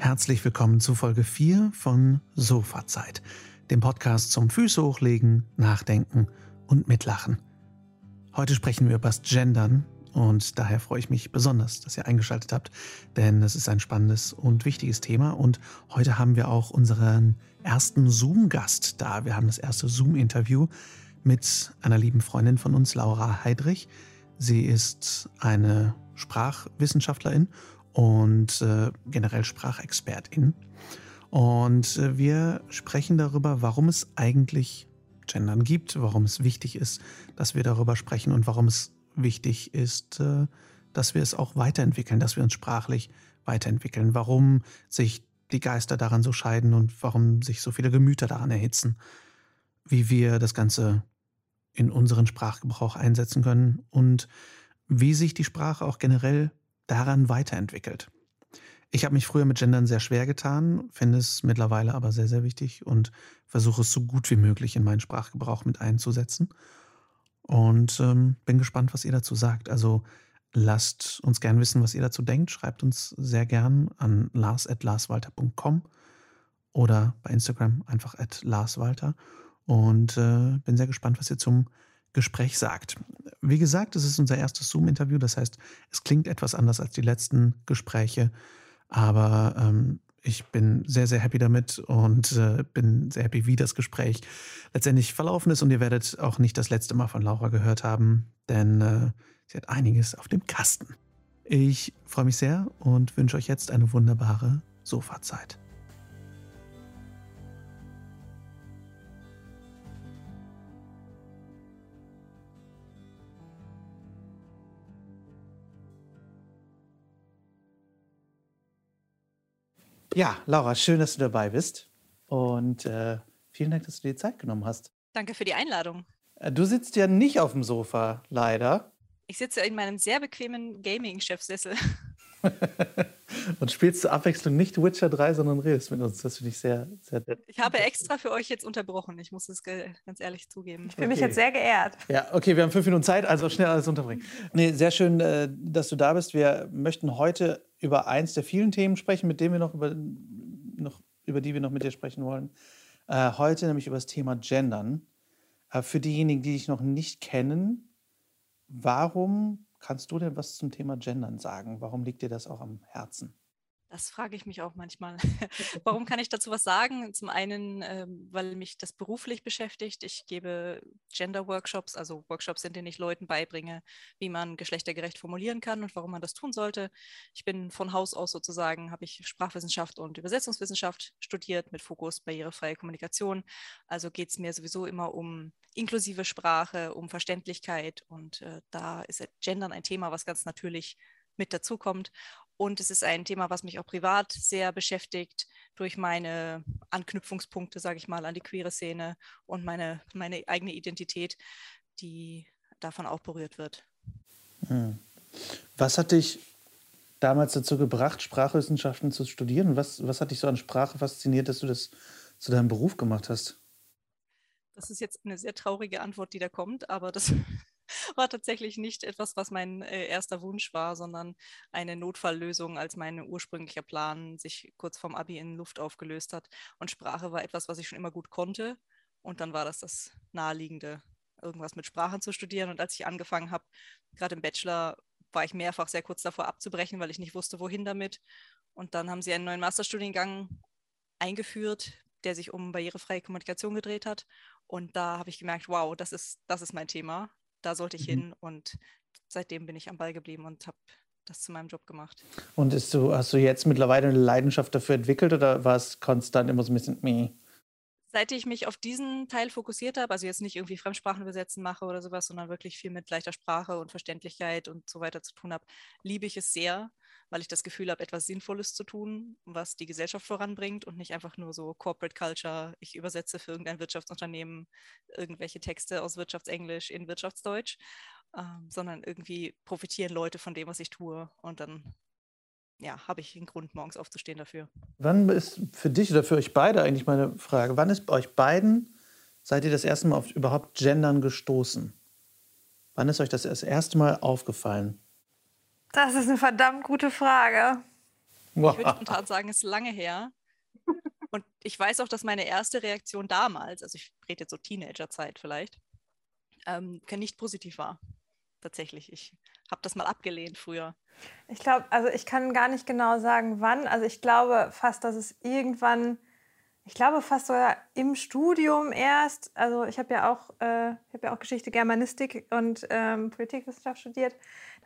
Herzlich willkommen zu Folge 4 von Sofazeit, dem Podcast zum Füße hochlegen, nachdenken und mitlachen. Heute sprechen wir über das Gendern und daher freue ich mich besonders, dass ihr eingeschaltet habt, denn es ist ein spannendes und wichtiges Thema und heute haben wir auch unseren ersten Zoom-Gast da. Wir haben das erste Zoom-Interview mit einer lieben Freundin von uns, Laura Heidrich. Sie ist eine Sprachwissenschaftlerin und äh, generell Sprachexpertin. Und äh, wir sprechen darüber, warum es eigentlich Gendern gibt, warum es wichtig ist, dass wir darüber sprechen und warum es wichtig ist, äh, dass wir es auch weiterentwickeln, dass wir uns sprachlich weiterentwickeln, warum sich die Geister daran so scheiden und warum sich so viele Gemüter daran erhitzen, wie wir das Ganze in unseren Sprachgebrauch einsetzen können und wie sich die Sprache auch generell daran weiterentwickelt. Ich habe mich früher mit Gendern sehr schwer getan, finde es mittlerweile aber sehr, sehr wichtig und versuche es so gut wie möglich in meinen Sprachgebrauch mit einzusetzen. Und ähm, bin gespannt, was ihr dazu sagt. Also lasst uns gern wissen, was ihr dazu denkt. Schreibt uns sehr gern an lars.larswalter.com oder bei Instagram einfach at larswalter. Und äh, bin sehr gespannt, was ihr zum Gespräch sagt. Wie gesagt, es ist unser erstes Zoom-Interview, das heißt, es klingt etwas anders als die letzten Gespräche, aber ähm, ich bin sehr, sehr happy damit und äh, bin sehr happy, wie das Gespräch letztendlich verlaufen ist. Und ihr werdet auch nicht das letzte Mal von Laura gehört haben, denn äh, sie hat einiges auf dem Kasten. Ich freue mich sehr und wünsche euch jetzt eine wunderbare Sofazeit. Ja, Laura, schön, dass du dabei bist. Und äh, vielen Dank, dass du dir die Zeit genommen hast. Danke für die Einladung. Äh, du sitzt ja nicht auf dem Sofa, leider. Ich sitze in meinem sehr bequemen Gaming-Chefsessel. und spielst zur Abwechslung nicht Witcher 3, sondern redest mit uns. Das finde ich sehr, sehr nett. Ich habe extra für euch jetzt unterbrochen. Ich muss es ganz ehrlich zugeben. Ich fühle okay. mich jetzt sehr geehrt. Ja, okay, wir haben fünf Minuten Zeit, also schnell alles unterbringen. Nee, sehr schön, äh, dass du da bist. Wir möchten heute über eins der vielen Themen sprechen, mit denen wir noch über, noch, über die wir noch mit dir sprechen wollen. Äh, heute nämlich über das Thema Gendern. Äh, für diejenigen, die dich noch nicht kennen, warum kannst du denn was zum Thema Gendern sagen? Warum liegt dir das auch am Herzen? Das frage ich mich auch manchmal. Warum kann ich dazu was sagen? Zum einen, ähm, weil mich das beruflich beschäftigt. Ich gebe Gender-Workshops, also Workshops, in denen ich Leuten beibringe, wie man geschlechtergerecht formulieren kann und warum man das tun sollte. Ich bin von Haus aus sozusagen, habe ich Sprachwissenschaft und Übersetzungswissenschaft studiert mit Fokus barrierefreie Kommunikation. Also geht es mir sowieso immer um inklusive Sprache, um Verständlichkeit und äh, da ist Gendern ein Thema, was ganz natürlich mit dazukommt. Und es ist ein Thema, was mich auch privat sehr beschäftigt durch meine Anknüpfungspunkte, sage ich mal, an die queere Szene und meine, meine eigene Identität, die davon auch berührt wird. Hm. Was hat dich damals dazu gebracht, Sprachwissenschaften zu studieren? Was, was hat dich so an Sprache fasziniert, dass du das zu deinem Beruf gemacht hast? Das ist jetzt eine sehr traurige Antwort, die da kommt, aber das war tatsächlich nicht etwas, was mein äh, erster Wunsch war, sondern eine Notfalllösung, als mein ursprünglicher Plan sich kurz vorm Abi in Luft aufgelöst hat. Und Sprache war etwas, was ich schon immer gut konnte. Und dann war das das Naheliegende, irgendwas mit Sprachen zu studieren. Und als ich angefangen habe, gerade im Bachelor, war ich mehrfach sehr kurz davor abzubrechen, weil ich nicht wusste, wohin damit. Und dann haben sie einen neuen Masterstudiengang eingeführt, der sich um barrierefreie Kommunikation gedreht hat. Und da habe ich gemerkt, wow, das ist, das ist mein Thema da sollte ich mhm. hin und seitdem bin ich am Ball geblieben und habe das zu meinem Job gemacht. Und du, hast du jetzt mittlerweile eine Leidenschaft dafür entwickelt oder war es konstant immer so ein bisschen meh? Seit ich mich auf diesen Teil fokussiert habe, also jetzt nicht irgendwie Fremdsprachen übersetzen mache oder sowas, sondern wirklich viel mit leichter Sprache und Verständlichkeit und so weiter zu tun habe, liebe ich es sehr, weil ich das Gefühl habe, etwas Sinnvolles zu tun, was die Gesellschaft voranbringt und nicht einfach nur so Corporate Culture, ich übersetze für irgendein Wirtschaftsunternehmen irgendwelche Texte aus Wirtschaftsenglisch in Wirtschaftsdeutsch, ähm, sondern irgendwie profitieren Leute von dem, was ich tue und dann ja, habe ich einen Grund, morgens aufzustehen dafür. Wann ist für dich oder für euch beide eigentlich meine Frage, wann ist bei euch beiden, seid ihr das erste Mal auf überhaupt Gendern gestoßen? Wann ist euch das das erste Mal aufgefallen? Das ist eine verdammt gute Frage. Wow. Ich würde spontan sagen, es ist lange her. Und ich weiß auch, dass meine erste Reaktion damals, also ich rede jetzt so Teenagerzeit vielleicht, ähm, nicht positiv war. Tatsächlich. Ich habe das mal abgelehnt früher. Ich glaube, also ich kann gar nicht genau sagen, wann. Also ich glaube fast, dass es irgendwann, ich glaube fast sogar im Studium erst. Also ich habe ja auch, äh, ich ja auch Geschichte, Germanistik und ähm, Politikwissenschaft studiert,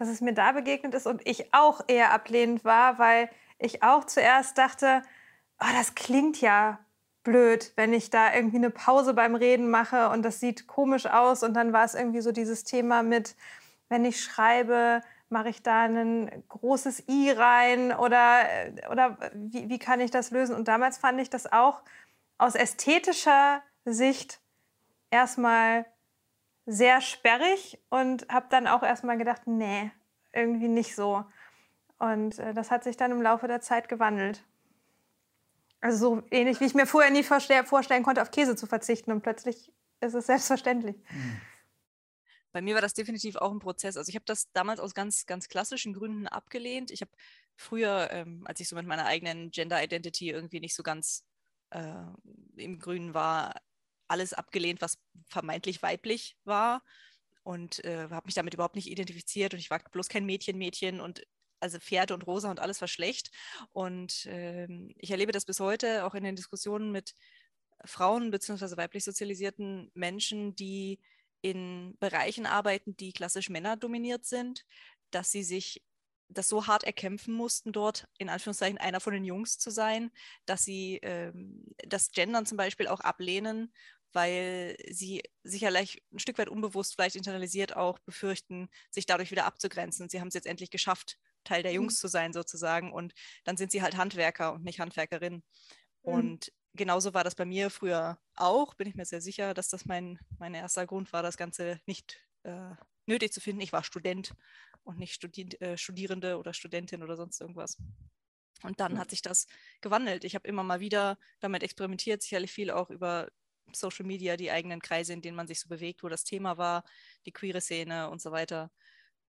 dass es mir da begegnet ist und ich auch eher ablehnend war, weil ich auch zuerst dachte, oh, das klingt ja blöd, wenn ich da irgendwie eine Pause beim Reden mache und das sieht komisch aus. Und dann war es irgendwie so dieses Thema mit, wenn ich schreibe, mache ich da ein großes I rein oder, oder wie, wie kann ich das lösen? Und damals fand ich das auch aus ästhetischer Sicht erstmal sehr sperrig und habe dann auch erstmal gedacht, nee, irgendwie nicht so. Und äh, das hat sich dann im Laufe der Zeit gewandelt. Also so ähnlich, wie ich mir vorher nie vorstellen konnte, auf Käse zu verzichten und plötzlich ist es selbstverständlich. Mhm. Bei mir war das definitiv auch ein Prozess. Also ich habe das damals aus ganz, ganz klassischen Gründen abgelehnt. Ich habe früher, ähm, als ich so mit meiner eigenen Gender Identity irgendwie nicht so ganz äh, im Grünen war, alles abgelehnt, was vermeintlich weiblich war und äh, habe mich damit überhaupt nicht identifiziert und ich war bloß kein Mädchen, Mädchen und also Pferde und Rosa und alles war schlecht. Und ähm, ich erlebe das bis heute auch in den Diskussionen mit Frauen bzw. weiblich sozialisierten Menschen, die in Bereichen arbeiten, die klassisch männerdominiert sind, dass sie sich das so hart erkämpfen mussten, dort in Anführungszeichen einer von den Jungs zu sein, dass sie ähm, das Gendern zum Beispiel auch ablehnen, weil sie sicherlich ein Stück weit unbewusst, vielleicht internalisiert auch befürchten, sich dadurch wieder abzugrenzen. Sie haben es jetzt endlich geschafft, Teil der Jungs mhm. zu sein sozusagen und dann sind sie halt Handwerker und nicht Handwerkerin. Mhm. Und genauso war das bei mir früher auch, bin ich mir sehr sicher, dass das mein, mein erster Grund war, das Ganze nicht äh, nötig zu finden. Ich war Student und nicht Studi äh, Studierende oder Studentin oder sonst irgendwas. Und dann hat sich das gewandelt. Ich habe immer mal wieder damit experimentiert, sicherlich viel auch über Social Media, die eigenen Kreise, in denen man sich so bewegt, wo das Thema war, die queere Szene und so weiter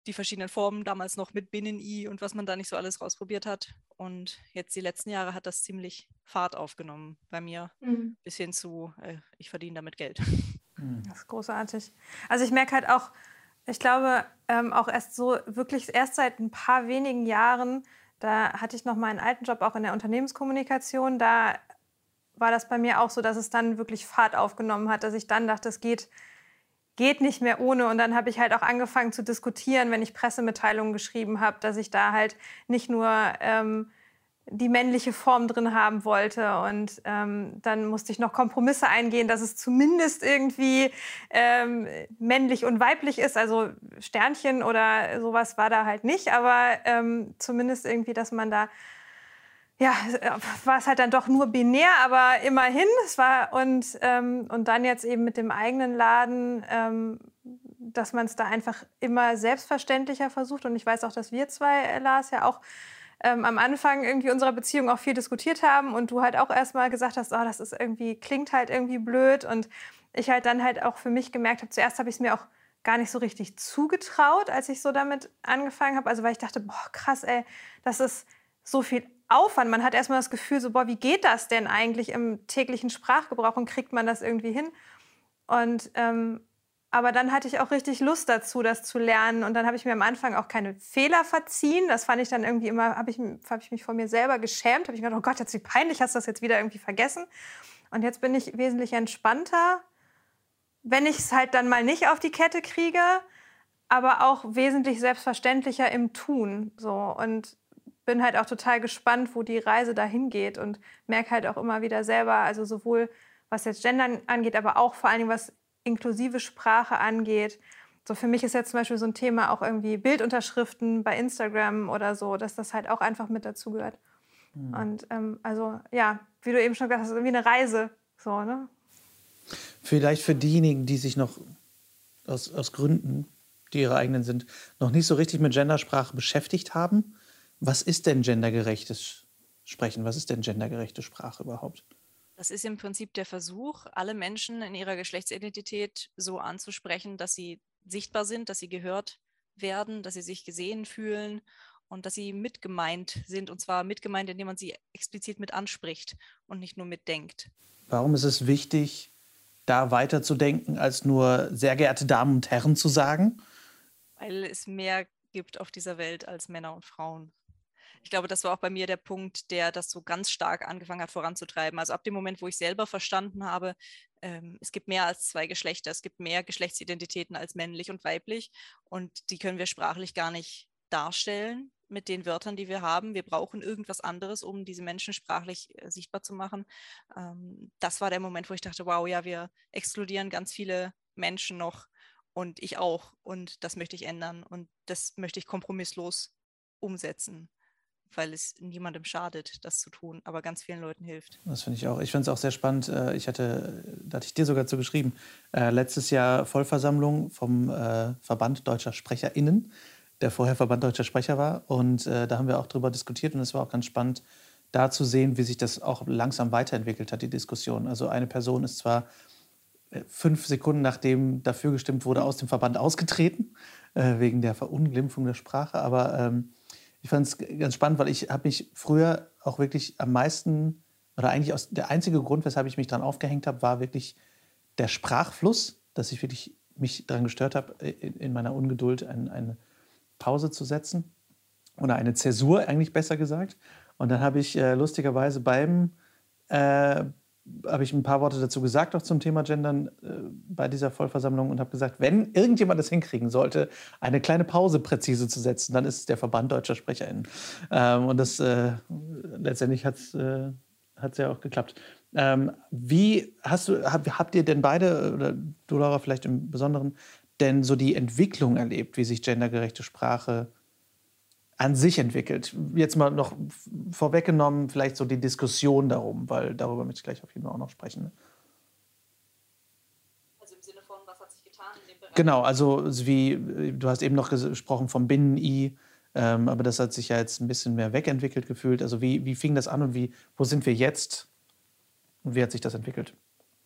die verschiedenen Formen, damals noch mit Binnen-I und was man da nicht so alles rausprobiert hat. Und jetzt die letzten Jahre hat das ziemlich Fahrt aufgenommen bei mir, mhm. bis hin zu, äh, ich verdiene damit Geld. Mhm. Das ist großartig. Also ich merke halt auch, ich glaube, ähm, auch erst so wirklich erst seit ein paar wenigen Jahren, da hatte ich noch meinen alten Job auch in der Unternehmenskommunikation, da war das bei mir auch so, dass es dann wirklich Fahrt aufgenommen hat, dass ich dann dachte, es geht geht nicht mehr ohne. Und dann habe ich halt auch angefangen zu diskutieren, wenn ich Pressemitteilungen geschrieben habe, dass ich da halt nicht nur ähm, die männliche Form drin haben wollte. Und ähm, dann musste ich noch Kompromisse eingehen, dass es zumindest irgendwie ähm, männlich und weiblich ist. Also Sternchen oder sowas war da halt nicht, aber ähm, zumindest irgendwie, dass man da ja, war es halt dann doch nur binär, aber immerhin. Es war und, ähm, und dann jetzt eben mit dem eigenen Laden, ähm, dass man es da einfach immer selbstverständlicher versucht. Und ich weiß auch, dass wir zwei, äh, Lars, ja auch ähm, am Anfang irgendwie unserer Beziehung auch viel diskutiert haben und du halt auch erstmal gesagt hast, oh, das ist irgendwie, klingt halt irgendwie blöd. Und ich halt dann halt auch für mich gemerkt habe, zuerst habe ich es mir auch gar nicht so richtig zugetraut, als ich so damit angefangen habe. Also weil ich dachte, boah, krass, ey, das ist so viel Aufwand. Man hat erstmal das Gefühl, so, boah, wie geht das denn eigentlich im täglichen Sprachgebrauch und kriegt man das irgendwie hin? Und ähm, aber dann hatte ich auch richtig Lust dazu, das zu lernen. Und dann habe ich mir am Anfang auch keine Fehler verziehen. Das fand ich dann irgendwie immer, habe ich, hab ich mich vor mir selber geschämt. Habe ich gedacht, oh Gott, jetzt wie peinlich, hast du das jetzt wieder irgendwie vergessen. Und jetzt bin ich wesentlich entspannter, wenn ich es halt dann mal nicht auf die Kette kriege, aber auch wesentlich selbstverständlicher im Tun. So. Und bin halt auch total gespannt, wo die Reise dahin geht und merke halt auch immer wieder selber, also sowohl was jetzt Gendern angeht, aber auch vor allen Dingen was inklusive Sprache angeht. So für mich ist jetzt zum Beispiel so ein Thema auch irgendwie Bildunterschriften bei Instagram oder so, dass das halt auch einfach mit dazugehört. Mhm. Und ähm, also ja, wie du eben schon gesagt hast, irgendwie eine Reise. So, ne? Vielleicht für diejenigen, die sich noch aus, aus Gründen, die ihre eigenen sind, noch nicht so richtig mit Gendersprache beschäftigt haben was ist denn gendergerechtes Sprechen? Was ist denn gendergerechte Sprache überhaupt? Das ist im Prinzip der Versuch, alle Menschen in ihrer Geschlechtsidentität so anzusprechen, dass sie sichtbar sind, dass sie gehört werden, dass sie sich gesehen fühlen und dass sie mitgemeint sind und zwar mitgemeint, indem man sie explizit mit anspricht und nicht nur mitdenkt. Warum ist es wichtig, da weiterzudenken, als nur sehr geehrte Damen und Herren zu sagen? Weil es mehr gibt auf dieser Welt als Männer und Frauen. Ich glaube, das war auch bei mir der Punkt, der das so ganz stark angefangen hat voranzutreiben. Also ab dem Moment, wo ich selber verstanden habe, ähm, es gibt mehr als zwei Geschlechter, es gibt mehr Geschlechtsidentitäten als männlich und weiblich und die können wir sprachlich gar nicht darstellen mit den Wörtern, die wir haben. Wir brauchen irgendwas anderes, um diese Menschen sprachlich äh, sichtbar zu machen. Ähm, das war der Moment, wo ich dachte, wow, ja, wir exkludieren ganz viele Menschen noch und ich auch und das möchte ich ändern und das möchte ich kompromisslos umsetzen weil es niemandem schadet, das zu tun, aber ganz vielen Leuten hilft. Das finde ich auch. Ich finde es auch sehr spannend. Äh, ich hatte, da hatte ich dir sogar zu geschrieben, äh, letztes Jahr Vollversammlung vom äh, Verband Deutscher SprecherInnen, der vorher Verband Deutscher Sprecher war. Und da haben wir auch darüber diskutiert und es war auch ganz spannend, da zu sehen, wie sich das auch langsam weiterentwickelt hat, die Diskussion. Also eine Person ist zwar fünf Sekunden nachdem dafür gestimmt wurde, aus dem Verband ausgetreten, wegen der Verunglimpfung der Sprache, aber ähm, ich fand es ganz spannend, weil ich habe mich früher auch wirklich am meisten, oder eigentlich aus, der einzige Grund, weshalb ich mich daran aufgehängt habe, war wirklich der Sprachfluss, dass ich wirklich mich daran gestört habe, in, in meiner Ungeduld ein, eine Pause zu setzen. Oder eine Zäsur, eigentlich besser gesagt. Und dann habe ich äh, lustigerweise beim, äh, habe ich ein paar Worte dazu gesagt, auch zum Thema Gendern äh, bei dieser Vollversammlung und habe gesagt, wenn irgendjemand das hinkriegen sollte, eine kleine Pause präzise zu setzen, dann ist es der Verband deutscher SprecherInnen. Ähm, und das äh, letztendlich hat es äh, ja auch geklappt. Ähm, wie hast du, hab, habt ihr denn beide, oder du Laura vielleicht im Besonderen, denn so die Entwicklung erlebt, wie sich gendergerechte Sprache an sich entwickelt. Jetzt mal noch vorweggenommen, vielleicht so die Diskussion darum, weil darüber möchte ich gleich auf jeden Fall auch noch sprechen. Ne? Also im Sinne von, was hat sich getan in dem Bereich? Genau, also wie du hast eben noch gesprochen vom Binnen-I, ähm, aber das hat sich ja jetzt ein bisschen mehr wegentwickelt gefühlt. Also wie, wie fing das an und wie, wo sind wir jetzt und wie hat sich das entwickelt?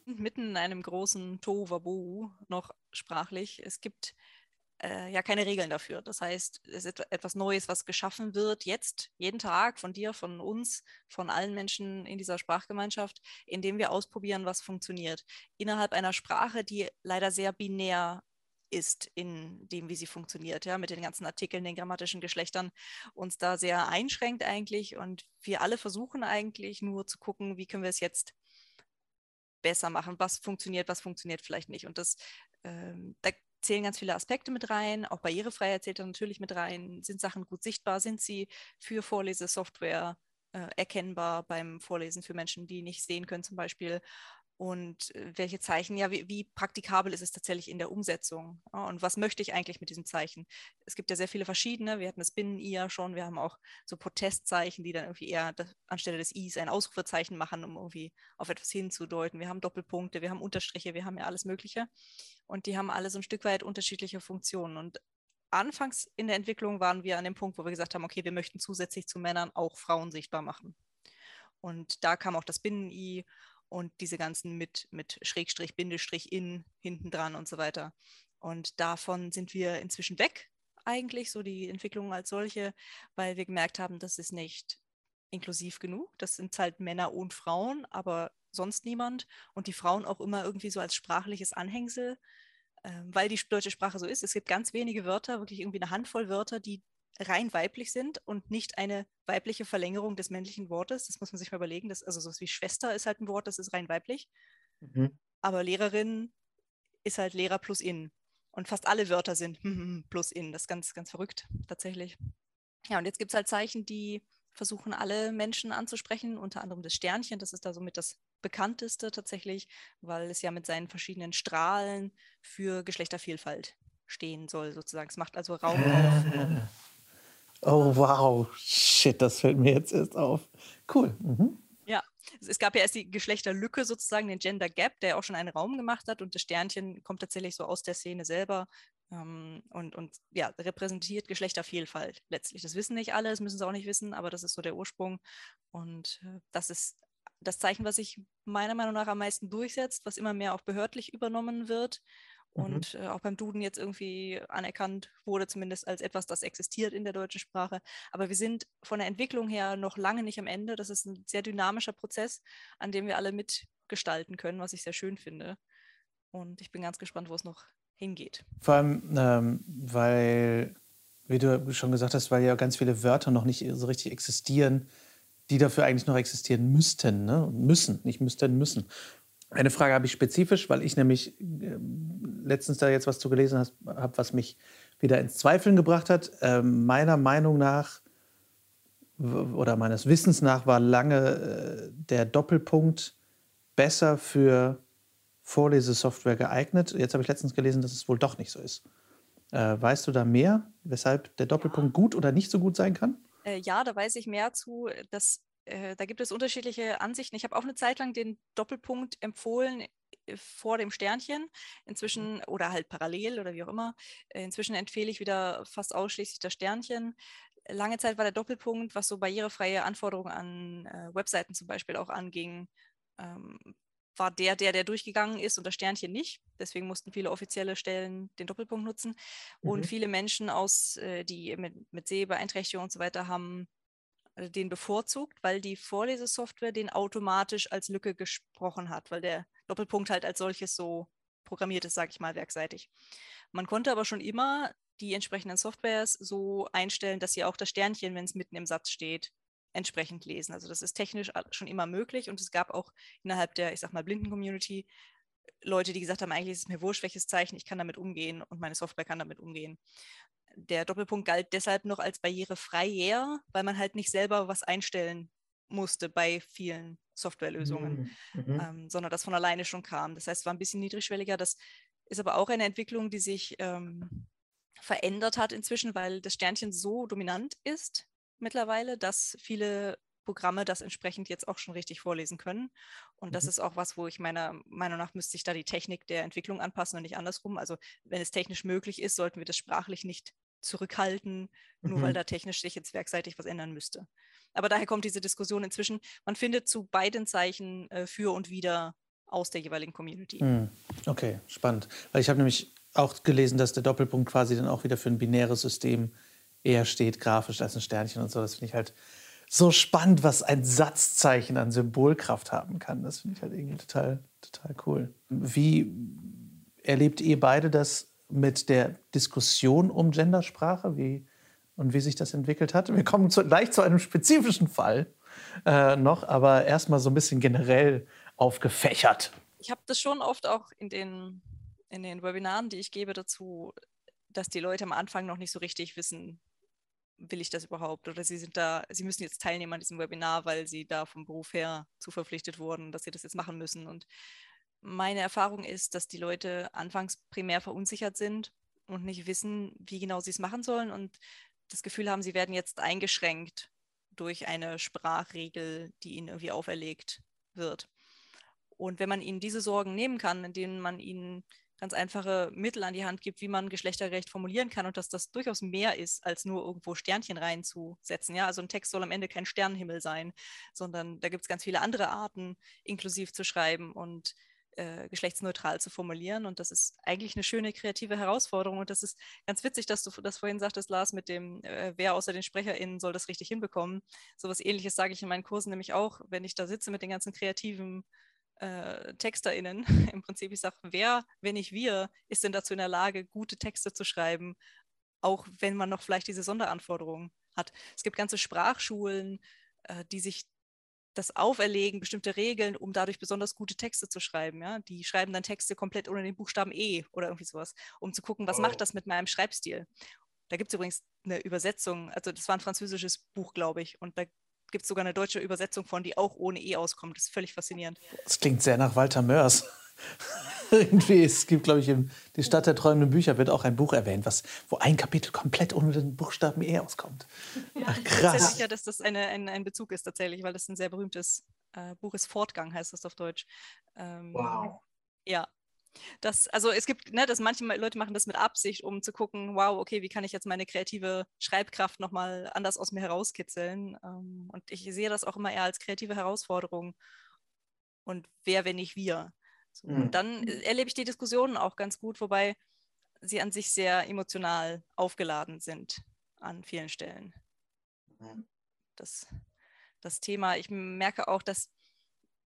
Mitten in einem großen Tohuwabohu noch sprachlich. Es gibt äh, ja keine Regeln dafür. Das heißt, es ist etwas Neues, was geschaffen wird, jetzt, jeden Tag, von dir, von uns, von allen Menschen in dieser Sprachgemeinschaft, indem wir ausprobieren, was funktioniert. Innerhalb einer Sprache, die leider sehr binär ist in dem, wie sie funktioniert, ja, mit den ganzen Artikeln, den grammatischen Geschlechtern, uns da sehr einschränkt eigentlich. Und wir alle versuchen eigentlich nur zu gucken, wie können wir es jetzt besser machen, was funktioniert, was funktioniert vielleicht nicht. Und das, ähm, da zählen ganz viele Aspekte mit rein. Auch Barrierefreiheit zählt da natürlich mit rein. Sind Sachen gut sichtbar? Sind sie für Vorlesesoftware äh, erkennbar beim Vorlesen für Menschen, die nicht sehen können zum Beispiel? Und äh, welche Zeichen, ja, wie, wie, praktikabel ist es tatsächlich in der Umsetzung ja, und was möchte ich eigentlich mit diesem Zeichen? Es gibt ja sehr viele verschiedene, wir hatten das Binnen-I ja schon, wir haben auch so Protestzeichen, die dann irgendwie eher das, anstelle des Is ein Ausrufezeichen machen, um irgendwie auf etwas hinzudeuten. Wir haben Doppelpunkte, wir haben Unterstriche, wir haben ja alles Mögliche und die haben alle so ein Stück weit unterschiedliche Funktionen und anfangs in der Entwicklung waren wir an dem Punkt, wo wir gesagt haben, okay, wir möchten zusätzlich zu Männern auch Frauen sichtbar machen. Und da kam auch das Binnen-I und diese ganzen mit, mit Schrägstrich, Bindestrich in hinten dran und so weiter. Und davon sind wir inzwischen weg, eigentlich, so die Entwicklung als solche, weil wir gemerkt haben, das ist nicht inklusiv genug. Das sind halt Männer und Frauen, aber sonst niemand. Und die Frauen auch immer irgendwie so als sprachliches Anhängsel, äh, weil die deutsche Sprache so ist. Es gibt ganz wenige Wörter, wirklich irgendwie eine Handvoll Wörter, die rein weiblich sind und nicht eine weibliche Verlängerung des männlichen Wortes. Das muss man sich mal überlegen. Das, also sowas wie Schwester ist halt ein Wort, das ist rein weiblich. Mhm. Aber Lehrerin ist halt Lehrer plus in. Und fast alle Wörter sind plus in. Das ist ganz, ganz verrückt tatsächlich. Ja, und jetzt gibt es halt Zeichen, die versuchen alle Menschen anzusprechen, unter anderem das Sternchen, das ist da somit das bekannteste tatsächlich, weil es ja mit seinen verschiedenen Strahlen für Geschlechtervielfalt stehen soll, sozusagen. Es macht also Raum auf Oh, wow. Shit, das fällt mir jetzt erst auf. Cool. Mhm. Ja, es gab ja erst die Geschlechterlücke sozusagen, den Gender Gap, der auch schon einen Raum gemacht hat und das Sternchen kommt tatsächlich so aus der Szene selber ähm, und, und ja, repräsentiert Geschlechtervielfalt letztlich. Das wissen nicht alle, das müssen sie auch nicht wissen, aber das ist so der Ursprung und äh, das ist das Zeichen, was sich meiner Meinung nach am meisten durchsetzt, was immer mehr auch behördlich übernommen wird mhm. und äh, auch beim Duden jetzt irgendwie anerkannt wurde, zumindest als etwas, das existiert in der deutschen Sprache. Aber wir sind von der Entwicklung her noch lange nicht am Ende. Das ist ein sehr dynamischer Prozess, an dem wir alle mitgestalten können, was ich sehr schön finde. Und ich bin ganz gespannt, wo es noch hingeht. Vor allem, ähm, weil, wie du schon gesagt hast, weil ja ganz viele Wörter noch nicht so richtig existieren, die dafür eigentlich noch existieren müssten. Ne? Müssen, nicht müssten, müssen. Eine Frage habe ich spezifisch, weil ich nämlich äh, letztens da jetzt was zu gelesen habe, was mich wieder ins Zweifeln gebracht hat. Äh, meiner Meinung nach oder meines Wissens nach war lange äh, der Doppelpunkt besser für Vorlesesoftware geeignet. Jetzt habe ich letztens gelesen, dass es wohl doch nicht so ist. Äh, weißt du da mehr, weshalb der Doppelpunkt gut oder nicht so gut sein kann? Ja, da weiß ich mehr zu. Dass, äh, da gibt es unterschiedliche Ansichten. Ich habe auch eine Zeit lang den Doppelpunkt empfohlen äh, vor dem Sternchen. Inzwischen, oder halt parallel oder wie auch immer. Äh, inzwischen empfehle ich wieder fast ausschließlich das Sternchen. Lange Zeit war der Doppelpunkt, was so barrierefreie Anforderungen an äh, Webseiten zum Beispiel auch anging, ähm, war der, der, der durchgegangen ist und das Sternchen nicht. Deswegen mussten viele offizielle Stellen den Doppelpunkt nutzen. Mhm. Und viele Menschen aus, die mit, mit Sehbeeinträchtigung und so weiter haben den bevorzugt, weil die Vorlesesoftware den automatisch als Lücke gesprochen hat, weil der Doppelpunkt halt als solches so programmiert ist, sage ich mal, werkseitig. Man konnte aber schon immer die entsprechenden Softwares so einstellen, dass sie auch das Sternchen, wenn es mitten im Satz steht, entsprechend lesen. Also das ist technisch schon immer möglich und es gab auch innerhalb der, ich sag mal, Blinden-Community Leute, die gesagt haben, eigentlich ist es mir wurscht, welches Zeichen, ich kann damit umgehen und meine Software kann damit umgehen. Der Doppelpunkt galt deshalb noch als barrierefreier, weil man halt nicht selber was einstellen musste bei vielen Softwarelösungen, mhm. mhm. ähm, sondern das von alleine schon kam. Das heißt, es war ein bisschen niedrigschwelliger. Das ist aber auch eine Entwicklung, die sich ähm, verändert hat inzwischen, weil das Sternchen so dominant ist mittlerweile, dass viele Programme das entsprechend jetzt auch schon richtig vorlesen können. Und das mhm. ist auch was, wo ich meiner Meinung nach müsste sich da die Technik der Entwicklung anpassen und nicht andersrum. Also wenn es technisch möglich ist, sollten wir das sprachlich nicht zurückhalten, nur mhm. weil da technisch sich jetzt werkseitig was ändern müsste. Aber daher kommt diese Diskussion inzwischen. Man findet zu beiden Zeichen äh, für und wieder aus der jeweiligen Community. Mhm. Okay, spannend. Weil ich habe nämlich auch gelesen, dass der Doppelpunkt quasi dann auch wieder für ein binäres System eher steht, grafisch als ein Sternchen und so. Das finde ich halt so spannend, was ein Satzzeichen an Symbolkraft haben kann. Das finde ich halt irgendwie total, total cool. Wie erlebt ihr beide das mit der Diskussion um Gendersprache wie, und wie sich das entwickelt hat? Wir kommen zu, gleich zu einem spezifischen Fall äh, noch, aber erstmal so ein bisschen generell aufgefächert. Ich habe das schon oft auch in den, in den Webinaren, die ich gebe, dazu, dass die Leute am Anfang noch nicht so richtig wissen, will ich das überhaupt? Oder sie sind da, sie müssen jetzt teilnehmen an diesem Webinar, weil sie da vom Beruf her zu verpflichtet wurden, dass sie das jetzt machen müssen. Und meine Erfahrung ist, dass die Leute anfangs primär verunsichert sind und nicht wissen, wie genau sie es machen sollen und das Gefühl haben, sie werden jetzt eingeschränkt durch eine Sprachregel, die ihnen irgendwie auferlegt wird. Und wenn man ihnen diese Sorgen nehmen kann, indem man ihnen ganz einfache Mittel an die Hand gibt, wie man geschlechtergerecht formulieren kann und dass das durchaus mehr ist, als nur irgendwo Sternchen reinzusetzen. Ja, also ein Text soll am Ende kein Sternenhimmel sein, sondern da gibt es ganz viele andere Arten, inklusiv zu schreiben und äh, geschlechtsneutral zu formulieren. Und das ist eigentlich eine schöne kreative Herausforderung. Und das ist ganz witzig, dass du das vorhin sagtest, Lars, mit dem, äh, wer außer den SprecherInnen soll das richtig hinbekommen. So was ähnliches sage ich in meinen Kursen nämlich auch, wenn ich da sitze mit den ganzen kreativen äh, TexterInnen im Prinzip. Ich sage, wer, wenn nicht wir, ist denn dazu in der Lage, gute Texte zu schreiben, auch wenn man noch vielleicht diese Sonderanforderungen hat. Es gibt ganze Sprachschulen, äh, die sich das auferlegen, bestimmte Regeln, um dadurch besonders gute Texte zu schreiben. Ja? Die schreiben dann Texte komplett ohne den Buchstaben E oder irgendwie sowas, um zu gucken, was oh. macht das mit meinem Schreibstil. Da gibt es übrigens eine Übersetzung, also das war ein französisches Buch, glaube ich, und da gibt es sogar eine deutsche Übersetzung von, die auch ohne E auskommt. Das ist völlig faszinierend. Das klingt sehr nach Walter Mörs. Irgendwie, es gibt, glaube ich, in Die Stadt der träumenden Bücher wird auch ein Buch erwähnt, was, wo ein Kapitel komplett ohne den Buchstaben E auskommt. Ja, Ach, krass. Ich bin sicher, dass das eine, ein, ein Bezug ist tatsächlich, weil das ein sehr berühmtes äh, Buch ist. Fortgang heißt das auf Deutsch. Ähm, wow. Ja, das, also es gibt, ne, dass manche Leute machen das mit Absicht, um zu gucken, wow, okay, wie kann ich jetzt meine kreative Schreibkraft nochmal anders aus mir herauskitzeln? Ähm, und ich sehe das auch immer eher als kreative Herausforderung. Und wer, wenn nicht wir? So, mhm. Und dann äh, erlebe ich die Diskussionen auch ganz gut, wobei sie an sich sehr emotional aufgeladen sind an vielen Stellen. Mhm. Das, das Thema, ich merke auch, dass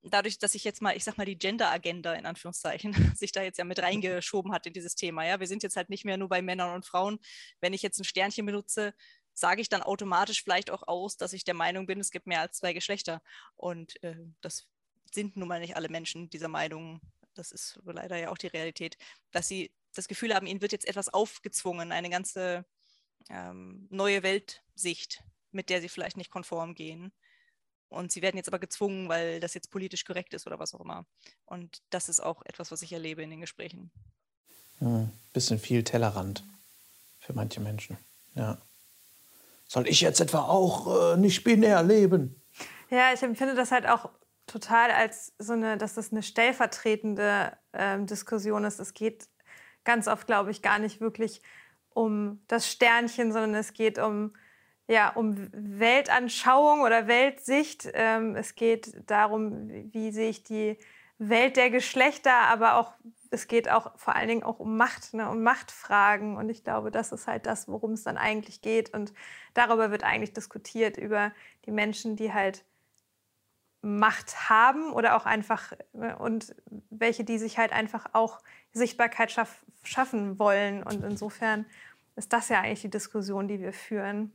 dadurch, dass ich jetzt mal, ich sag mal, die Gender-Agenda in Anführungszeichen sich da jetzt ja mit reingeschoben hat in dieses Thema. Ja, wir sind jetzt halt nicht mehr nur bei Männern und Frauen. Wenn ich jetzt ein Sternchen benutze, sage ich dann automatisch vielleicht auch aus, dass ich der Meinung bin, es gibt mehr als zwei Geschlechter. Und äh, das sind nun mal nicht alle Menschen dieser Meinung. Das ist leider ja auch die Realität, dass sie das Gefühl haben, ihnen wird jetzt etwas aufgezwungen, eine ganze ähm, neue Weltsicht, mit der sie vielleicht nicht konform gehen. Und sie werden jetzt aber gezwungen, weil das jetzt politisch korrekt ist oder was auch immer. Und das ist auch etwas, was ich erlebe in den Gesprächen. Hm, bisschen viel Tellerrand für manche Menschen. Ja. Soll ich jetzt etwa auch äh, nicht binär leben? Ja, ich empfinde das halt auch total als so eine, dass das eine stellvertretende ähm, Diskussion ist. Es geht ganz oft, glaube ich, gar nicht wirklich um das Sternchen, sondern es geht um ja, um Weltanschauung oder Weltsicht. Ähm, es geht darum, wie sehe ich die Welt der Geschlechter, aber auch es geht auch vor allen Dingen auch um Macht, ne, um Machtfragen. Und ich glaube, das ist halt das, worum es dann eigentlich geht. Und darüber wird eigentlich diskutiert, über die Menschen, die halt Macht haben oder auch einfach ne, und welche, die sich halt einfach auch Sichtbarkeit schaff, schaffen wollen. Und insofern ist das ja eigentlich die Diskussion, die wir führen.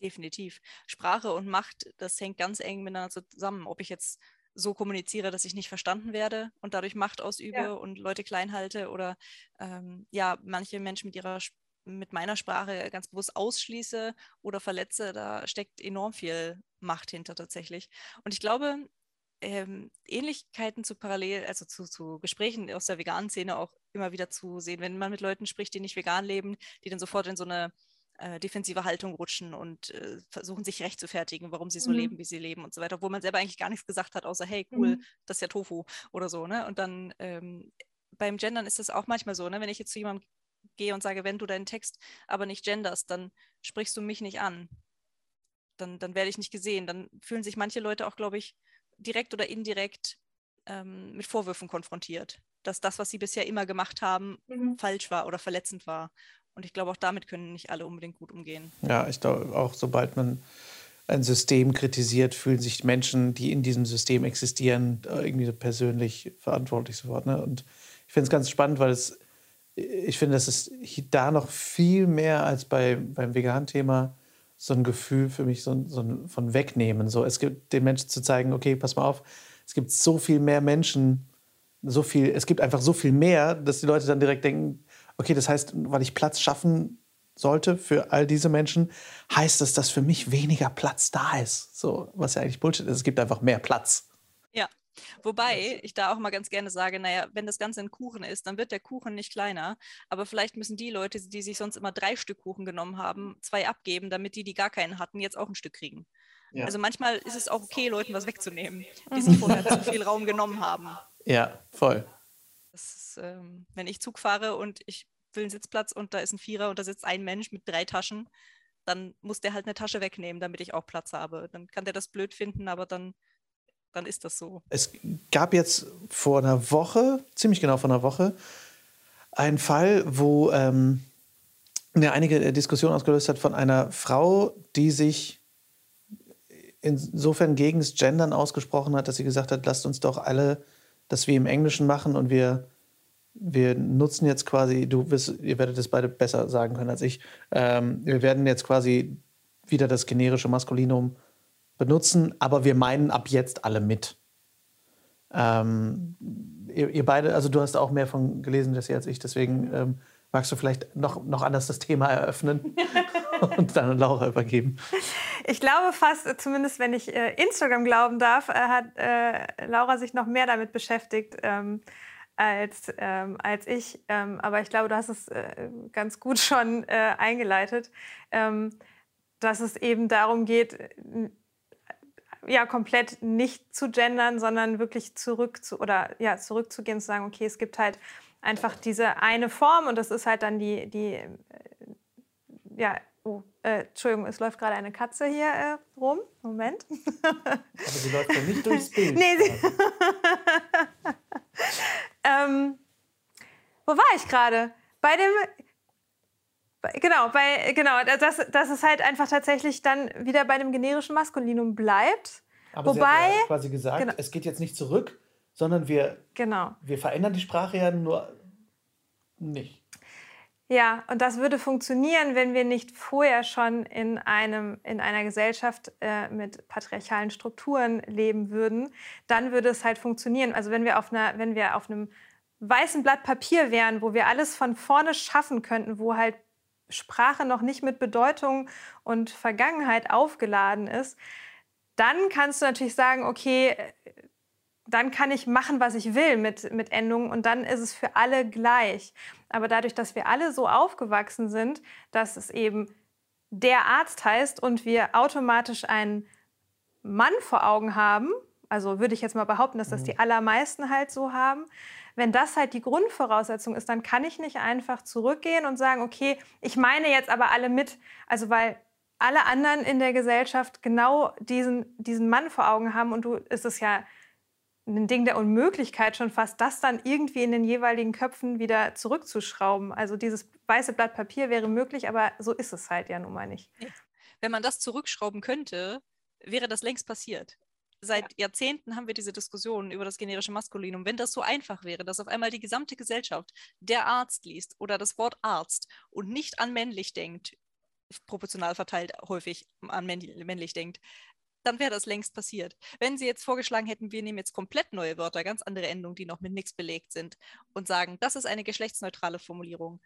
Definitiv. Sprache und Macht, das hängt ganz eng miteinander zusammen. Ob ich jetzt so kommuniziere, dass ich nicht verstanden werde und dadurch Macht ausübe ja. und Leute klein halte oder ähm, ja, manche Menschen mit ihrer mit meiner Sprache ganz bewusst ausschließe oder verletze, da steckt enorm viel Macht hinter tatsächlich. Und ich glaube, ähm, Ähnlichkeiten zu parallel, also zu, zu Gesprächen aus der veganen Szene auch immer wieder zu sehen, wenn man mit Leuten spricht, die nicht vegan leben, die dann sofort in so eine äh, defensive Haltung rutschen und äh, versuchen sich rechtfertigen, warum sie so mhm. leben, wie sie leben und so weiter, obwohl man selber eigentlich gar nichts gesagt hat, außer hey, cool, mhm. das ist ja Tofu oder so. Ne? Und dann ähm, beim Gendern ist das auch manchmal so, ne? wenn ich jetzt zu jemandem gehe und sage, wenn du deinen Text aber nicht genderst, dann sprichst du mich nicht an. Dann, dann werde ich nicht gesehen. Dann fühlen sich manche Leute auch, glaube ich, direkt oder indirekt ähm, mit Vorwürfen konfrontiert, dass das, was sie bisher immer gemacht haben, mhm. falsch war oder verletzend war. Und ich glaube, auch damit können nicht alle unbedingt gut umgehen. Ja, ich glaube, auch sobald man ein System kritisiert, fühlen sich Menschen, die in diesem System existieren, irgendwie persönlich verantwortlich sofort. Ne? Und ich finde es ganz spannend, weil es, ich finde, dass es da noch viel mehr als bei, beim Vegan-Thema so ein Gefühl für mich so, so ein, von Wegnehmen. So, es gibt den Menschen zu zeigen, okay, pass mal auf, es gibt so viel mehr Menschen, so viel, es gibt einfach so viel mehr, dass die Leute dann direkt denken, okay, das heißt, weil ich Platz schaffen sollte für all diese Menschen, heißt das, dass für mich weniger Platz da ist. So, was ja eigentlich Bullshit ist. Es gibt einfach mehr Platz. Wobei ich da auch mal ganz gerne sage, naja, wenn das Ganze ein Kuchen ist, dann wird der Kuchen nicht kleiner. Aber vielleicht müssen die Leute, die sich sonst immer drei Stück Kuchen genommen haben, zwei abgeben, damit die, die gar keinen hatten, jetzt auch ein Stück kriegen. Ja. Also manchmal ist es auch okay, Leuten was wegzunehmen, die sich vorher zu viel Raum genommen haben. Ja, voll. Ist, ähm, wenn ich Zug fahre und ich will einen Sitzplatz und da ist ein Vierer und da sitzt ein Mensch mit drei Taschen, dann muss der halt eine Tasche wegnehmen, damit ich auch Platz habe. Dann kann der das blöd finden, aber dann, dann ist das so. Es gab jetzt vor einer Woche, ziemlich genau vor einer Woche, einen Fall, wo ähm, eine einige Diskussionen ausgelöst hat von einer Frau, die sich insofern gegen das Gendern ausgesprochen hat, dass sie gesagt hat, lasst uns doch alle das wie im Englischen machen und wir, wir nutzen jetzt quasi, du wirst, ihr werdet es beide besser sagen können als ich, ähm, wir werden jetzt quasi wieder das generische Maskulinum benutzen, aber wir meinen ab jetzt alle mit. Ähm, ihr, ihr, beide, also du hast auch mehr von gelesen Jesse, als ich, deswegen ähm, magst du vielleicht noch, noch anders das Thema eröffnen und dann an Laura übergeben. Ich glaube fast, zumindest wenn ich äh, Instagram glauben darf, äh, hat äh, Laura sich noch mehr damit beschäftigt ähm, als, ähm, als ich. Ähm, aber ich glaube, du hast es äh, ganz gut schon äh, eingeleitet, ähm, dass es eben darum geht, ja, komplett nicht zu gendern, sondern wirklich zurück zu, oder ja, zurückzugehen und zu sagen, okay, es gibt halt einfach diese eine Form und das ist halt dann die, die äh, ja, Oh, äh, Entschuldigung, es läuft gerade eine Katze hier äh, rum. Moment. Aber sie läuft ja nicht durchs Bild. nee, sie Ähm, wo war ich gerade? Bei dem Genau, bei, genau dass, dass es halt einfach tatsächlich dann wieder bei dem generischen Maskulinum bleibt. Aber Wobei, Sie hat ja quasi gesagt, genau. es geht jetzt nicht zurück, sondern wir, genau. wir verändern die Sprache ja nur nicht. Ja, und das würde funktionieren, wenn wir nicht vorher schon in, einem, in einer Gesellschaft äh, mit patriarchalen Strukturen leben würden. Dann würde es halt funktionieren. Also wenn wir auf, einer, wenn wir auf einem weißen Blatt Papier wären, wo wir alles von vorne schaffen könnten, wo halt Sprache noch nicht mit Bedeutung und Vergangenheit aufgeladen ist, dann kannst du natürlich sagen, okay, dann kann ich machen, was ich will mit, mit Endungen und dann ist es für alle gleich. Aber dadurch, dass wir alle so aufgewachsen sind, dass es eben der Arzt heißt und wir automatisch einen Mann vor Augen haben, also würde ich jetzt mal behaupten, dass das mhm. die allermeisten halt so haben, wenn das halt die Grundvoraussetzung ist, dann kann ich nicht einfach zurückgehen und sagen, okay, ich meine jetzt aber alle mit. Also weil alle anderen in der Gesellschaft genau diesen, diesen Mann vor Augen haben und du ist es ja ein Ding der Unmöglichkeit schon fast, das dann irgendwie in den jeweiligen Köpfen wieder zurückzuschrauben. Also dieses weiße Blatt Papier wäre möglich, aber so ist es halt ja nun mal nicht. Wenn man das zurückschrauben könnte, wäre das längst passiert seit ja. Jahrzehnten haben wir diese Diskussionen über das generische Maskulinum. Wenn das so einfach wäre, dass auf einmal die gesamte Gesellschaft der Arzt liest oder das Wort Arzt und nicht an männlich denkt, proportional verteilt häufig an männlich denkt, dann wäre das längst passiert. Wenn Sie jetzt vorgeschlagen hätten, wir nehmen jetzt komplett neue Wörter, ganz andere Endungen, die noch mit nichts belegt sind und sagen, das ist eine geschlechtsneutrale Formulierung,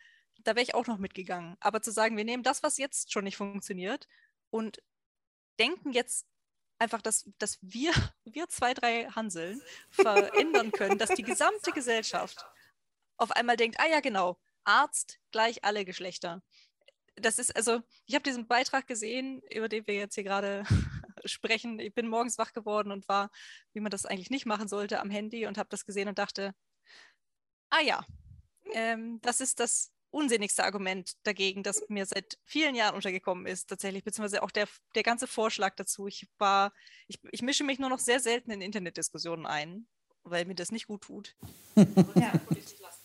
da wäre ich auch noch mitgegangen. Aber zu sagen, wir nehmen das, was jetzt schon nicht funktioniert und denken jetzt einfach, dass, dass wir, wir zwei, drei Hanseln verändern können, dass die gesamte Gesellschaft auf einmal denkt, ah ja, genau, Arzt gleich alle Geschlechter. Das ist, also, ich habe diesen Beitrag gesehen, über den wir jetzt hier gerade sprechen. Ich bin morgens wach geworden und war, wie man das eigentlich nicht machen sollte, am Handy und habe das gesehen und dachte, ah ja, ähm, das ist das unsinnigste Argument dagegen, das mir seit vielen Jahren untergekommen ist, tatsächlich, beziehungsweise auch der, der ganze Vorschlag dazu. Ich war, ich, ich mische mich nur noch sehr selten in Internetdiskussionen ein, weil mir das nicht gut tut. ja.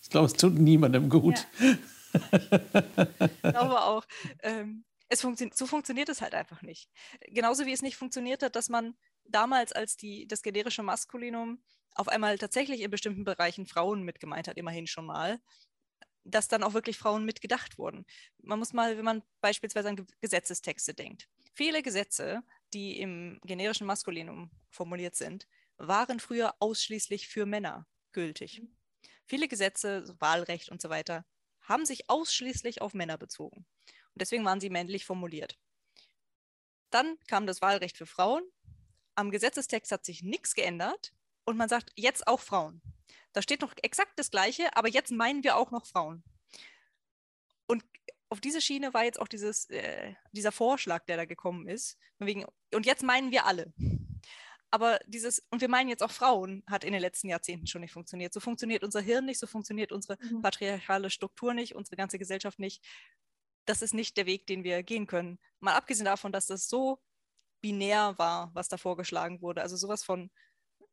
Ich glaube, es tut niemandem gut. Ja. ich glaube auch. Ähm, es funktio so funktioniert es halt einfach nicht. Genauso wie es nicht funktioniert hat, dass man damals, als die, das generische Maskulinum auf einmal tatsächlich in bestimmten Bereichen Frauen mitgemeint hat, immerhin schon mal, dass dann auch wirklich Frauen mitgedacht wurden. Man muss mal, wenn man beispielsweise an Gesetzestexte denkt. Viele Gesetze, die im generischen Maskulinum formuliert sind, waren früher ausschließlich für Männer gültig. Mhm. Viele Gesetze, Wahlrecht und so weiter, haben sich ausschließlich auf Männer bezogen. Und deswegen waren sie männlich formuliert. Dann kam das Wahlrecht für Frauen. Am Gesetzestext hat sich nichts geändert und man sagt jetzt auch Frauen. Da steht noch exakt das Gleiche, aber jetzt meinen wir auch noch Frauen. Und auf diese Schiene war jetzt auch dieses, äh, dieser Vorschlag, der da gekommen ist. Wegen, und jetzt meinen wir alle. Aber dieses, und wir meinen jetzt auch Frauen, hat in den letzten Jahrzehnten schon nicht funktioniert. So funktioniert unser Hirn nicht, so funktioniert unsere mhm. patriarchale Struktur nicht, unsere ganze Gesellschaft nicht. Das ist nicht der Weg, den wir gehen können. Mal abgesehen davon, dass das so binär war, was da vorgeschlagen wurde. Also sowas von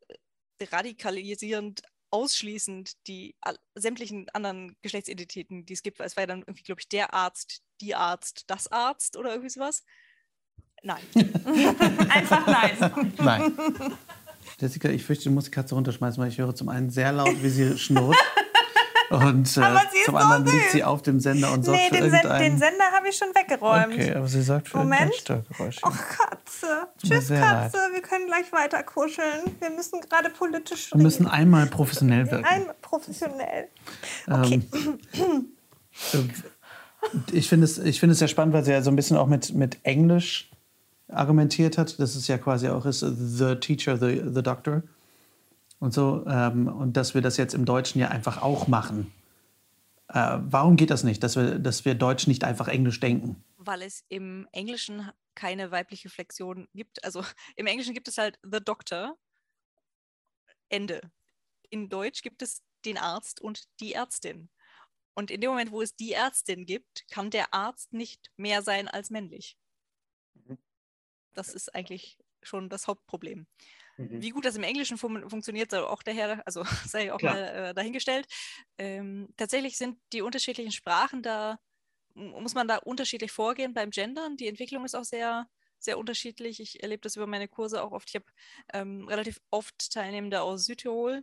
äh, radikalisierend ausschließend die sämtlichen anderen Geschlechtsidentitäten, die es gibt. Es war ja dann irgendwie, glaube ich, der Arzt, die Arzt, das Arzt oder irgendwie sowas. Nein. Einfach nein. Nein. Jessica, ich fürchte, du musst die Katze runterschmeißen, weil ich höre zum einen sehr laut, wie sie schnurrt. Und äh, zum anderen so liegt sie auf dem Sender und sorgt nee, für den, den Sender habe ich schon weggeräumt. Okay, aber sie sorgt für Moment. Störgeräusche. Oh, Katze. Tschüss, Katze. Leid. Wir können gleich weiter kuscheln. Wir müssen gerade politisch Wir müssen einmal professionell wirken. Einmal professionell. Okay. Ähm, ich finde es, find es sehr spannend, weil sie ja so ein bisschen auch mit, mit Englisch argumentiert hat. Das ist ja quasi auch ist The Teacher, The, the Doctor und so. Ähm, und dass wir das jetzt im Deutschen ja einfach auch machen. Äh, warum geht das nicht, dass wir, dass wir Deutsch nicht einfach Englisch denken? Weil es im Englischen keine weibliche Flexion gibt. Also im Englischen gibt es halt The Doctor. Ende. In Deutsch gibt es den Arzt und die Ärztin. Und in dem Moment, wo es die Ärztin gibt, kann der Arzt nicht mehr sein als männlich. Mhm. Das ist eigentlich schon das Hauptproblem. Mhm. Wie gut das im Englischen fun funktioniert, sei auch daher, also sei auch Klar. mal äh, dahingestellt. Ähm, tatsächlich sind die unterschiedlichen Sprachen da, muss man da unterschiedlich vorgehen beim Gendern. Die Entwicklung ist auch sehr, sehr unterschiedlich. Ich erlebe das über meine Kurse auch oft. Ich habe ähm, relativ oft Teilnehmende aus Südtirol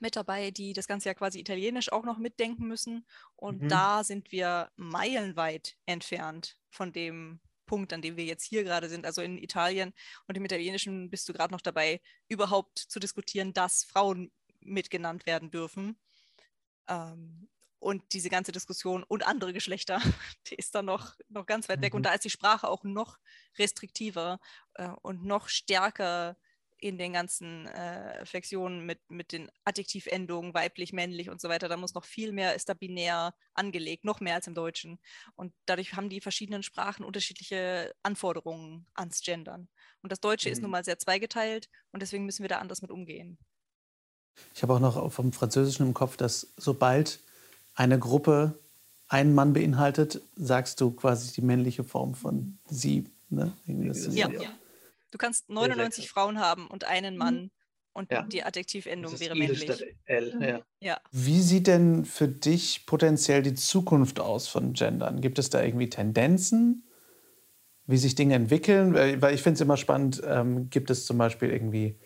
mit dabei, die das Ganze ja quasi italienisch auch noch mitdenken müssen. Und mhm. da sind wir meilenweit entfernt von dem Punkt, an dem wir jetzt hier gerade sind, also in Italien und im Italienischen bist du gerade noch dabei, überhaupt zu diskutieren, dass Frauen mitgenannt werden dürfen. Ähm, und diese ganze Diskussion und andere Geschlechter, die ist dann noch, noch ganz weit weg. Und mhm. da ist die Sprache auch noch restriktiver äh, und noch stärker in den ganzen äh, Flexionen mit, mit den Adjektivendungen, weiblich, männlich und so weiter. Da muss noch viel mehr, ist da binär angelegt, noch mehr als im Deutschen. Und dadurch haben die verschiedenen Sprachen unterschiedliche Anforderungen ans Gendern. Und das Deutsche mhm. ist nun mal sehr zweigeteilt und deswegen müssen wir da anders mit umgehen. Ich habe auch noch vom Französischen im Kopf, dass sobald eine Gruppe einen Mann beinhaltet, sagst du quasi die männliche Form von sie. Ne? ja, ja. Du kannst 99 Frauen haben und einen Mann mhm. und ja. die Adjektivendung wäre männlich. L, ja. ja. Wie sieht denn für dich potenziell die Zukunft aus von Gendern? Gibt es da irgendwie Tendenzen, wie sich Dinge entwickeln? Weil ich finde es immer spannend, ähm, gibt es zum Beispiel irgendwie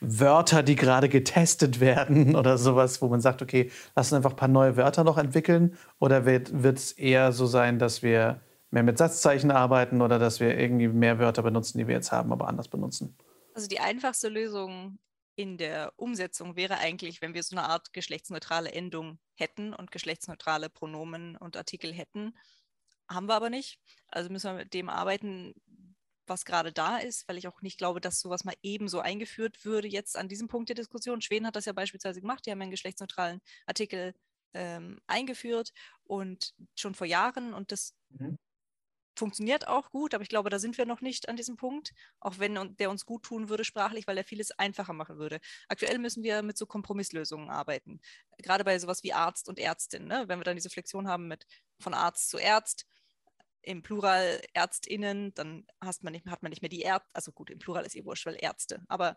Wörter, die gerade getestet werden oder sowas, wo man sagt, okay, lass uns einfach ein paar neue Wörter noch entwickeln? Oder wird es eher so sein, dass wir mehr mit Satzzeichen arbeiten oder dass wir irgendwie mehr Wörter benutzen, die wir jetzt haben, aber anders benutzen. Also die einfachste Lösung in der Umsetzung wäre eigentlich, wenn wir so eine Art geschlechtsneutrale Endung hätten und geschlechtsneutrale Pronomen und Artikel hätten. Haben wir aber nicht. Also müssen wir mit dem arbeiten, was gerade da ist, weil ich auch nicht glaube, dass sowas mal ebenso eingeführt würde jetzt an diesem Punkt der Diskussion. Schweden hat das ja beispielsweise gemacht. Die haben einen geschlechtsneutralen Artikel ähm, eingeführt und schon vor Jahren und das mhm funktioniert auch gut, aber ich glaube, da sind wir noch nicht an diesem Punkt, auch wenn der uns gut tun würde sprachlich, weil er vieles einfacher machen würde. Aktuell müssen wir mit so Kompromisslösungen arbeiten, gerade bei sowas wie Arzt und Ärztin. Ne? Wenn wir dann diese Flexion haben mit von Arzt zu Ärzt, im Plural ÄrztInnen, dann hast man nicht, hat man nicht mehr die Ärzte, also gut, im Plural ist eh wurscht, weil Ärzte, aber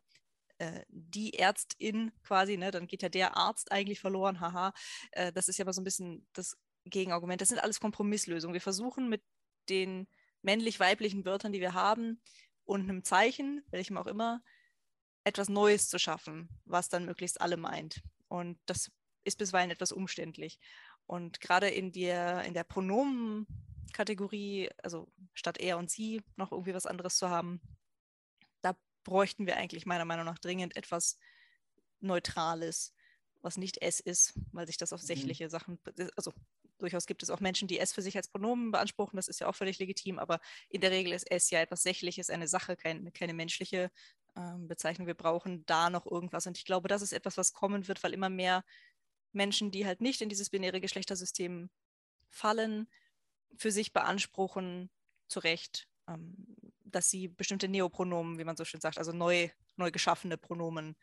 äh, die Ärztin quasi, ne, dann geht ja der Arzt eigentlich verloren, haha. Äh, das ist ja aber so ein bisschen das Gegenargument. Das sind alles Kompromisslösungen. Wir versuchen mit den männlich-weiblichen Wörtern, die wir haben, und einem Zeichen, welchem auch immer, etwas Neues zu schaffen, was dann möglichst alle meint. Und das ist bisweilen etwas umständlich. Und gerade in der, in der Pronomenkategorie, also statt er und sie noch irgendwie was anderes zu haben, da bräuchten wir eigentlich meiner Meinung nach dringend etwas Neutrales, was nicht es ist, weil sich das auf mhm. sächliche Sachen, also durchaus gibt es auch Menschen, die es für sich als Pronomen beanspruchen, das ist ja auch völlig legitim, aber in der Regel ist es ja etwas Sächliches, eine Sache, kein, keine menschliche ähm, Bezeichnung. Wir brauchen da noch irgendwas und ich glaube, das ist etwas, was kommen wird, weil immer mehr Menschen, die halt nicht in dieses binäre Geschlechtersystem fallen, für sich beanspruchen, zu Recht, ähm, dass sie bestimmte Neopronomen, wie man so schön sagt, also neu, neu geschaffene Pronomen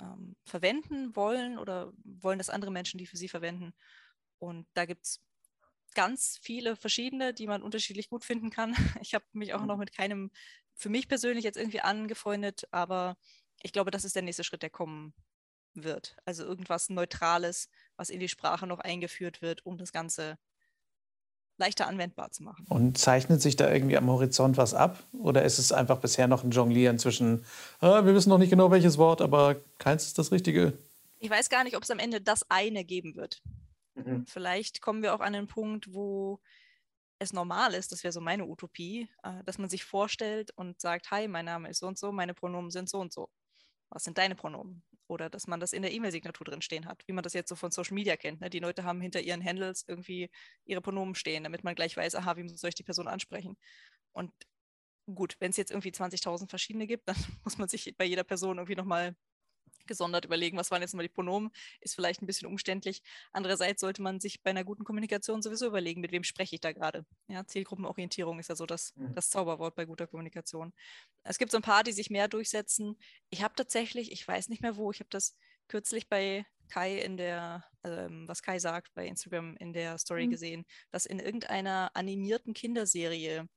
ähm, verwenden wollen oder wollen, dass andere Menschen die für sie verwenden. Und da gibt es ganz viele verschiedene, die man unterschiedlich gut finden kann. Ich habe mich auch noch mhm. mit keinem für mich persönlich jetzt irgendwie angefreundet, aber ich glaube, das ist der nächste Schritt, der kommen wird. Also irgendwas Neutrales, was in die Sprache noch eingeführt wird, um das Ganze leichter anwendbar zu machen. Und zeichnet sich da irgendwie am Horizont was ab? Oder ist es einfach bisher noch ein Jonglieren zwischen, ah, wir wissen noch nicht genau welches Wort, aber keins ist das Richtige? Ich weiß gar nicht, ob es am Ende das eine geben wird. Mhm. Vielleicht kommen wir auch an den Punkt, wo es normal ist, das wäre so meine Utopie, äh, dass man sich vorstellt und sagt, hi, mein Name ist so und so, meine Pronomen sind so und so. Was sind deine Pronomen? Oder dass man das in der E-Mail-Signatur drin stehen hat, wie man das jetzt so von Social Media kennt. Ne? Die Leute haben hinter ihren Handles irgendwie ihre Pronomen stehen, damit man gleich weiß, aha, wie soll ich die Person ansprechen? Und gut, wenn es jetzt irgendwie 20.000 verschiedene gibt, dann muss man sich bei jeder Person irgendwie nochmal gesondert überlegen, was waren jetzt mal die Pronomen, ist vielleicht ein bisschen umständlich. Andererseits sollte man sich bei einer guten Kommunikation sowieso überlegen, mit wem spreche ich da gerade. Ja, Zielgruppenorientierung ist ja so das, mhm. das Zauberwort bei guter Kommunikation. Es gibt so ein paar, die sich mehr durchsetzen. Ich habe tatsächlich, ich weiß nicht mehr wo, ich habe das kürzlich bei Kai in der, ähm, was Kai sagt, bei Instagram in der Story mhm. gesehen, dass in irgendeiner animierten Kinderserie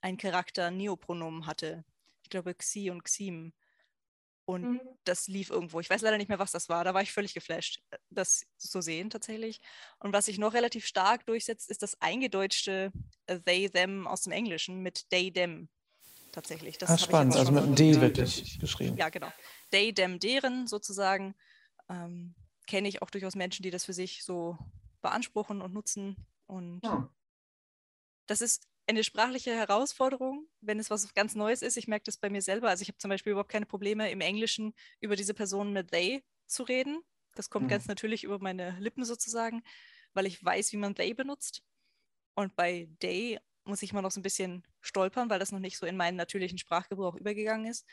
ein Charakter Neopronomen hatte ich glaube, Xi und Xim. Und mhm. das lief irgendwo. Ich weiß leider nicht mehr, was das war. Da war ich völlig geflasht, äh, das zu sehen tatsächlich. Und was sich noch relativ stark durchsetzt, ist das eingedeutschte äh, they, them aus dem Englischen mit they, them tatsächlich. Das ah, spannend, also mit einem D wirklich geschrieben. Ja, genau. They, them, deren sozusagen. Ähm, Kenne ich auch durchaus Menschen, die das für sich so beanspruchen und nutzen. Und ja. das ist eine sprachliche Herausforderung, wenn es was ganz Neues ist. Ich merke das bei mir selber. Also ich habe zum Beispiel überhaupt keine Probleme im Englischen über diese Person mit they zu reden. Das kommt mhm. ganz natürlich über meine Lippen sozusagen, weil ich weiß, wie man they benutzt. Und bei they muss ich mal noch so ein bisschen stolpern, weil das noch nicht so in meinen natürlichen Sprachgebrauch übergegangen ist.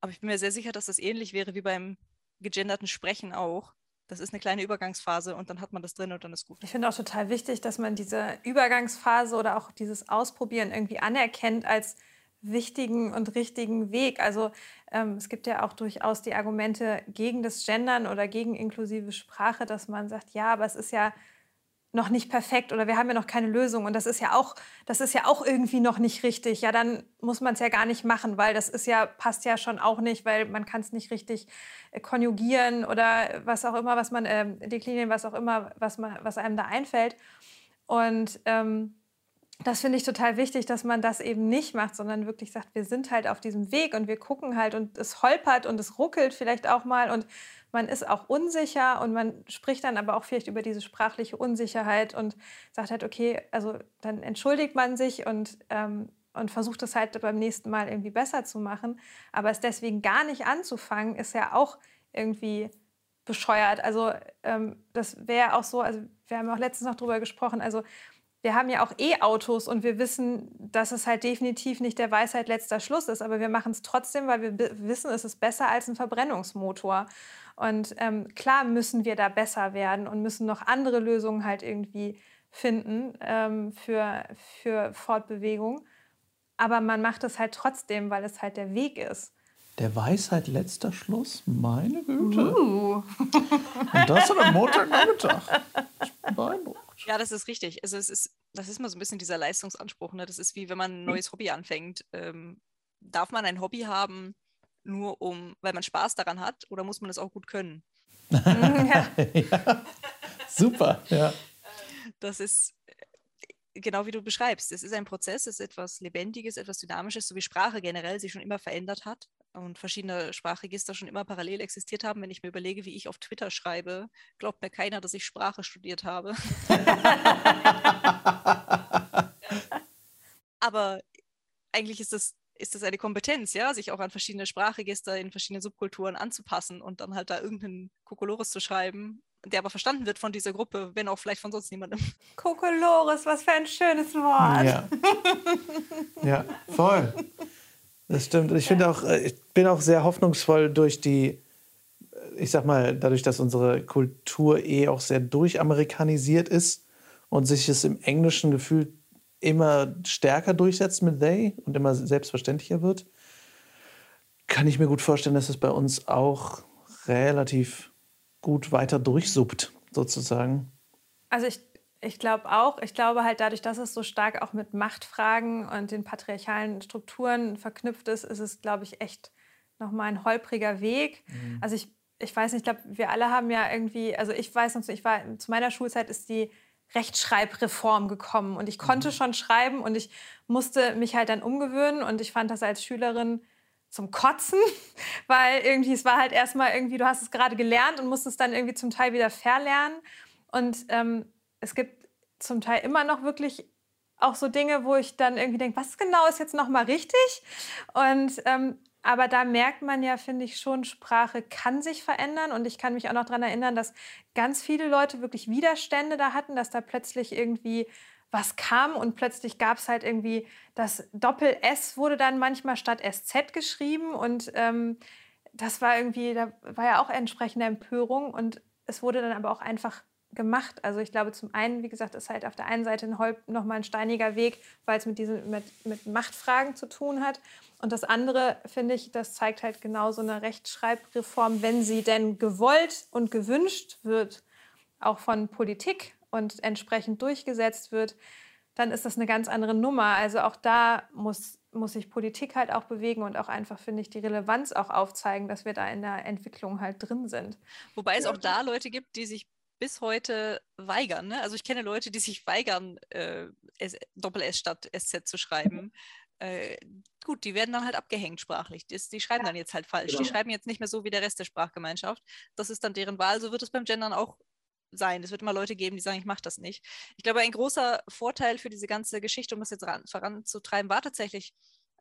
Aber ich bin mir sehr sicher, dass das ähnlich wäre wie beim gegenderten Sprechen auch, das ist eine kleine Übergangsphase und dann hat man das drin und dann ist gut. Ich finde auch total wichtig, dass man diese Übergangsphase oder auch dieses Ausprobieren irgendwie anerkennt als wichtigen und richtigen Weg. Also ähm, es gibt ja auch durchaus die Argumente gegen das Gendern oder gegen inklusive Sprache, dass man sagt, ja, aber es ist ja noch nicht perfekt oder wir haben ja noch keine Lösung und das ist ja auch, das ist ja auch irgendwie noch nicht richtig. Ja, dann muss man es ja gar nicht machen, weil das ist ja, passt ja schon auch nicht, weil man kann es nicht richtig äh, konjugieren oder was auch immer, was man äh, deklinieren, was auch immer, was, man, was einem da einfällt. Und ähm, das finde ich total wichtig, dass man das eben nicht macht, sondern wirklich sagt, wir sind halt auf diesem Weg und wir gucken halt und es holpert und es ruckelt vielleicht auch mal und man ist auch unsicher und man spricht dann aber auch vielleicht über diese sprachliche Unsicherheit und sagt halt, okay, also dann entschuldigt man sich und, ähm, und versucht es halt beim nächsten Mal irgendwie besser zu machen. Aber es deswegen gar nicht anzufangen, ist ja auch irgendwie bescheuert. Also ähm, das wäre auch so, also wir haben auch letztens noch drüber gesprochen, also wir haben ja auch E-Autos und wir wissen, dass es halt definitiv nicht der Weisheit letzter Schluss ist, aber wir machen es trotzdem, weil wir wissen, es ist besser als ein Verbrennungsmotor. Und ähm, klar müssen wir da besser werden und müssen noch andere Lösungen halt irgendwie finden ähm, für, für Fortbewegung. Aber man macht es halt trotzdem, weil es halt der Weg ist. Der Weisheit letzter Schluss? Meine Güte. Uh. Und das an einem Montagnachmittag. Beeindruckt. Ja, das ist richtig. Also es ist, das ist mal so ein bisschen dieser Leistungsanspruch. Ne? Das ist wie wenn man ein neues Hobby anfängt. Ähm, darf man ein Hobby haben, nur um, weil man Spaß daran hat, oder muss man es auch gut können? ja. ja. Super, ja. Das ist äh, genau wie du beschreibst. Es ist ein Prozess, es ist etwas Lebendiges, etwas Dynamisches, so wie Sprache generell sich schon immer verändert hat und verschiedene Sprachregister schon immer parallel existiert haben. Wenn ich mir überlege, wie ich auf Twitter schreibe, glaubt mir keiner, dass ich Sprache studiert habe. Aber eigentlich ist das ist das eine Kompetenz, ja, sich auch an verschiedene Sprachregister in verschiedene Subkulturen anzupassen und dann halt da irgendeinen Kokolores zu schreiben, der aber verstanden wird von dieser Gruppe, wenn auch vielleicht von sonst niemandem. Kokolores, was für ein schönes Wort. Ja, ja voll. Das stimmt. Ich finde auch, äh, ich bin auch sehr hoffnungsvoll durch die, äh, ich sag mal, dadurch, dass unsere Kultur eh auch sehr durchamerikanisiert ist und sich es im Englischen gefühlt immer stärker durchsetzt mit they und immer selbstverständlicher wird, kann ich mir gut vorstellen, dass es bei uns auch relativ gut weiter durchsuppt, sozusagen. Also ich, ich glaube auch, ich glaube halt dadurch, dass es so stark auch mit Machtfragen und den patriarchalen Strukturen verknüpft ist, ist es, glaube ich, echt nochmal ein holpriger Weg. Mhm. Also ich, ich weiß nicht, ich glaube, wir alle haben ja irgendwie, also ich weiß noch, ich war zu meiner Schulzeit ist die Rechtschreibreform gekommen und ich konnte mhm. schon schreiben und ich musste mich halt dann umgewöhnen und ich fand das als Schülerin zum Kotzen, weil irgendwie es war halt erstmal irgendwie, du hast es gerade gelernt und musstest dann irgendwie zum Teil wieder verlernen und ähm, es gibt zum Teil immer noch wirklich auch so Dinge, wo ich dann irgendwie denke, was genau ist jetzt nochmal richtig? Und ähm, aber da merkt man ja, finde ich schon, Sprache kann sich verändern. Und ich kann mich auch noch daran erinnern, dass ganz viele Leute wirklich Widerstände da hatten, dass da plötzlich irgendwie was kam. Und plötzlich gab es halt irgendwie das Doppel-S wurde dann manchmal statt SZ geschrieben. Und ähm, das war irgendwie, da war ja auch entsprechende Empörung. Und es wurde dann aber auch einfach gemacht. Also ich glaube, zum einen, wie gesagt, ist halt auf der einen Seite nochmal ein steiniger Weg, weil es mit, diesen, mit, mit Machtfragen zu tun hat. Und das andere, finde ich, das zeigt halt genau so eine Rechtschreibreform, wenn sie denn gewollt und gewünscht wird, auch von Politik und entsprechend durchgesetzt wird, dann ist das eine ganz andere Nummer. Also auch da muss, muss sich Politik halt auch bewegen und auch einfach, finde ich, die Relevanz auch aufzeigen, dass wir da in der Entwicklung halt drin sind. Wobei es auch da Leute gibt, die sich bis heute weigern. Ne? Also ich kenne Leute, die sich weigern, äh, Doppel-S statt SZ zu schreiben. Äh, gut, die werden dann halt abgehängt sprachlich. Die, die schreiben dann jetzt halt falsch. Genau. Die schreiben jetzt nicht mehr so wie der Rest der Sprachgemeinschaft. Das ist dann deren Wahl. So wird es beim Gendern auch sein. Es wird immer Leute geben, die sagen, ich mache das nicht. Ich glaube, ein großer Vorteil für diese ganze Geschichte, um das jetzt ran, voranzutreiben, war tatsächlich,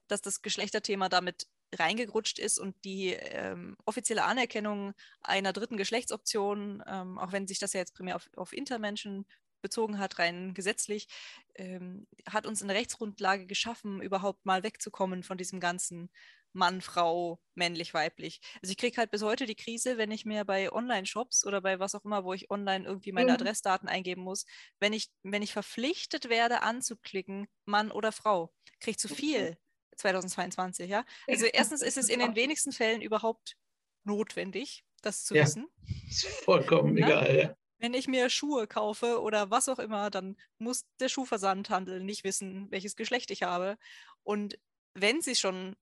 dass das Geschlechterthema damit reingerutscht ist und die ähm, offizielle Anerkennung einer dritten Geschlechtsoption, ähm, auch wenn sich das ja jetzt primär auf, auf Intermenschen bezogen hat, rein gesetzlich, ähm, hat uns eine Rechtsgrundlage geschaffen, überhaupt mal wegzukommen von diesem ganzen Mann, Frau, männlich, weiblich. Also ich kriege halt bis heute die Krise, wenn ich mir bei Online-Shops oder bei was auch immer, wo ich online irgendwie meine mhm. Adressdaten eingeben muss, wenn ich, wenn ich verpflichtet werde anzuklicken, Mann oder Frau, kriege ich zu viel 2022, ja. Also erstens ist es in den wenigsten Fällen überhaupt notwendig, das zu ja, wissen. Ist vollkommen ja? egal, ja. Wenn ich mir Schuhe kaufe oder was auch immer, dann muss der Schuhversandhandel nicht wissen, welches Geschlecht ich habe. Und wenn sie schon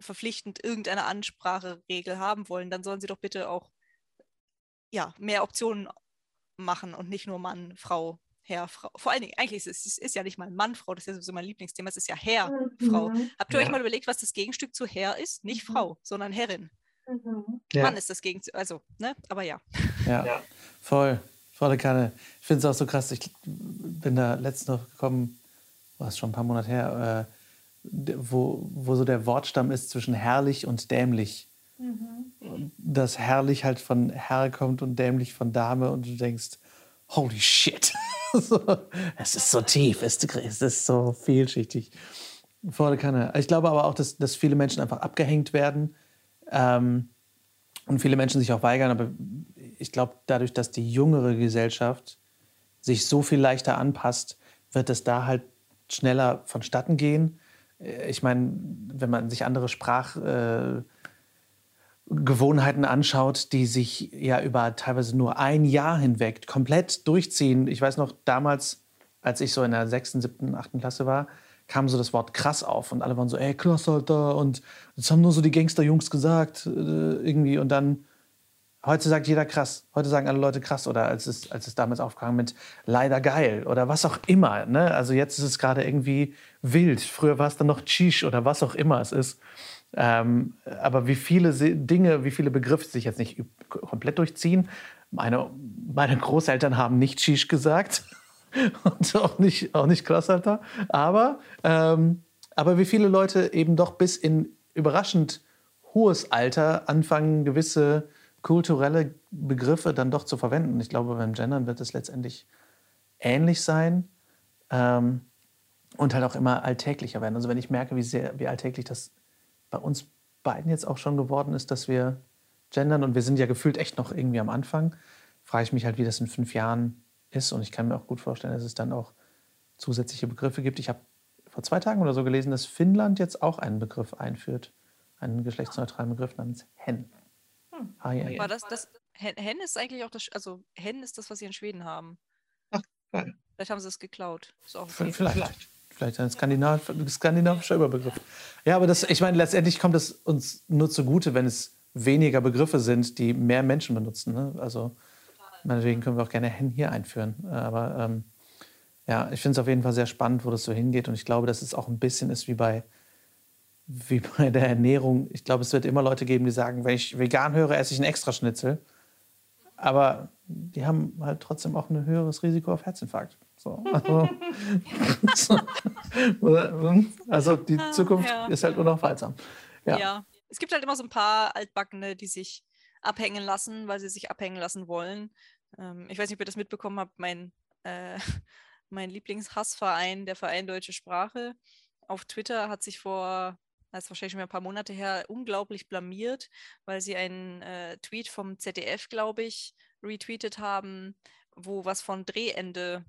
verpflichtend irgendeine Anspracheregel haben wollen, dann sollen sie doch bitte auch ja, mehr Optionen machen und nicht nur Mann, Frau, Herr, Frau. Vor allen Dingen, eigentlich ist es ist ja nicht mal Mann, Frau, das ist ja sowieso mein Lieblingsthema, es ist ja Herr, mhm. Frau. Habt ihr ja. euch mal überlegt, was das Gegenstück zu Herr ist? Nicht mhm. Frau, sondern Herrin. Mhm. Ja. Mann ist das Gegenstück, also, ne, aber ja. Ja, ja. voll, volle Kanne. Ich finde es auch so krass, ich bin da letztens noch gekommen, war es schon ein paar Monate her, äh, wo, wo so der Wortstamm ist zwischen herrlich und dämlich. Mhm. Dass herrlich halt von Herr kommt und dämlich von Dame und du denkst, holy shit. es ist so tief, es ist so vielschichtig. Volle Kanne. Ich glaube aber auch, dass, dass viele Menschen einfach abgehängt werden ähm, und viele Menschen sich auch weigern. Aber ich glaube, dadurch, dass die jüngere Gesellschaft sich so viel leichter anpasst, wird es da halt schneller vonstatten gehen. Äh, ich meine, wenn man sich andere Sprachgewohnheiten äh, anschaut, die sich ja über teilweise nur ein Jahr hinweg komplett durchziehen. Ich weiß noch, damals, als ich so in der sechsten, siebten, achten Klasse war, kam so das Wort krass auf und alle waren so, ey, krass, Alter. Und das haben nur so die Gangsterjungs gesagt äh, irgendwie. Und dann Heute sagt jeder krass. Heute sagen alle Leute krass. Oder als es, als es damals aufkam mit leider geil oder was auch immer. Ne? Also jetzt ist es gerade irgendwie wild. Früher war es dann noch Tschisch oder was auch immer es ist. Ähm, aber wie viele Dinge, wie viele Begriffe sich jetzt nicht komplett durchziehen. Meine, meine Großeltern haben nicht Tschisch gesagt. Und auch nicht, auch nicht krass, Alter. Aber, ähm, aber wie viele Leute eben doch bis in überraschend hohes Alter anfangen, gewisse kulturelle Begriffe dann doch zu verwenden. Ich glaube, beim Gendern wird es letztendlich ähnlich sein ähm, und halt auch immer alltäglicher werden. Also wenn ich merke, wie sehr, wie alltäglich das bei uns beiden jetzt auch schon geworden ist, dass wir gendern und wir sind ja gefühlt echt noch irgendwie am Anfang, frage ich mich halt, wie das in fünf Jahren ist. Und ich kann mir auch gut vorstellen, dass es dann auch zusätzliche Begriffe gibt. Ich habe vor zwei Tagen oder so gelesen, dass Finnland jetzt auch einen Begriff einführt, einen geschlechtsneutralen Begriff namens Hen. Hm. Ah, ja, ja. das, das, Hen ist eigentlich auch das, also Hen ist das, was sie in Schweden haben. Ach, geil. Vielleicht haben sie es geklaut. Okay. Vielleicht. Vielleicht ein Skandinav skandinavischer Überbegriff. Ja, aber das, ich meine, letztendlich kommt es uns nur zugute, wenn es weniger Begriffe sind, die mehr Menschen benutzen. Ne? Also meinetwegen können wir auch gerne Hen hier einführen. Aber ähm, ja, ich finde es auf jeden Fall sehr spannend, wo das so hingeht. Und ich glaube, dass es auch ein bisschen ist wie bei wie bei der Ernährung. Ich glaube, es wird immer Leute geben, die sagen, wenn ich vegan höre, esse ich einen Extraschnitzel. Aber die haben halt trotzdem auch ein höheres Risiko auf Herzinfarkt. So, also, also, die Zukunft ja. ist halt unaufhaltsam. Ja. ja, es gibt halt immer so ein paar Altbackene, die sich abhängen lassen, weil sie sich abhängen lassen wollen. Ähm, ich weiß nicht, ob ihr das mitbekommen habt. Mein, äh, mein Lieblingshassverein, der Verein Deutsche Sprache, auf Twitter hat sich vor das ist wahrscheinlich schon ein paar Monate her, unglaublich blamiert, weil sie einen äh, Tweet vom ZDF, glaube ich, retweetet haben, wo was von Drehende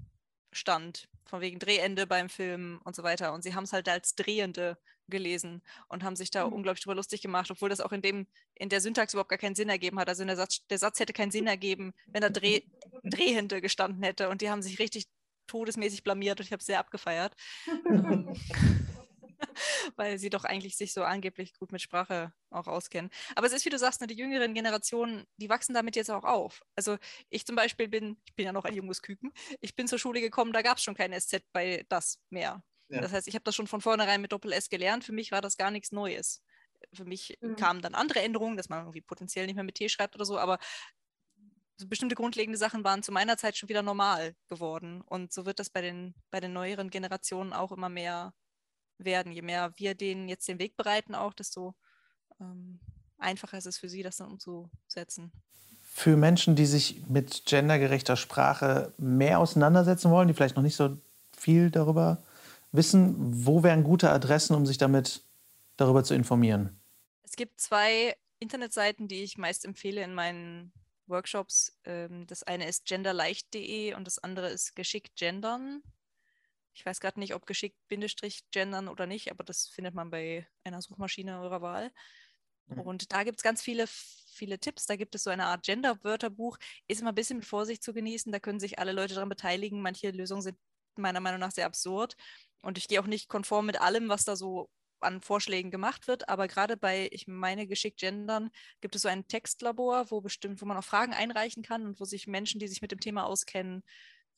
stand, von wegen Drehende beim Film und so weiter. Und sie haben es halt als Drehende gelesen und haben sich da mhm. unglaublich drüber lustig gemacht, obwohl das auch in dem in der Syntax überhaupt gar keinen Sinn ergeben hat. Also der Satz, der Satz hätte keinen Sinn ergeben, wenn da Dreh, Drehende gestanden hätte. Und die haben sich richtig todesmäßig blamiert und ich habe es sehr abgefeiert. Weil sie doch eigentlich sich so angeblich gut mit Sprache auch auskennen. Aber es ist, wie du sagst, ne, die jüngeren Generationen, die wachsen damit jetzt auch auf. Also ich zum Beispiel bin, ich bin ja noch ein junges Küken, ich bin zur Schule gekommen, da gab es schon kein SZ bei das mehr. Ja. Das heißt, ich habe das schon von vornherein mit Doppel-S gelernt. Für mich war das gar nichts Neues. Für mich mhm. kamen dann andere Änderungen, dass man irgendwie potenziell nicht mehr mit T schreibt oder so, aber bestimmte grundlegende Sachen waren zu meiner Zeit schon wieder normal geworden. Und so wird das bei den, bei den neueren Generationen auch immer mehr werden. Je mehr wir denen jetzt den Weg bereiten, auch, desto ähm, einfacher ist es für sie, das dann umzusetzen. Für Menschen, die sich mit gendergerechter Sprache mehr auseinandersetzen wollen, die vielleicht noch nicht so viel darüber wissen, wo wären gute Adressen, um sich damit darüber zu informieren? Es gibt zwei Internetseiten, die ich meist empfehle in meinen Workshops. Ähm, das eine ist genderleicht.de und das andere ist geschickt gendern. Ich weiß gerade nicht, ob geschickt gendern oder nicht, aber das findet man bei einer Suchmaschine eurer Wahl. Mhm. Und da gibt es ganz viele, viele Tipps. Da gibt es so eine Art Gender-Wörterbuch. Ist immer ein bisschen mit Vorsicht zu genießen. Da können sich alle Leute daran beteiligen. Manche Lösungen sind meiner Meinung nach sehr absurd. Und ich gehe auch nicht konform mit allem, was da so an Vorschlägen gemacht wird, aber gerade bei, ich meine, geschickt gendern, gibt es so ein Textlabor, wo bestimmt, wo man auch Fragen einreichen kann und wo sich Menschen, die sich mit dem Thema auskennen,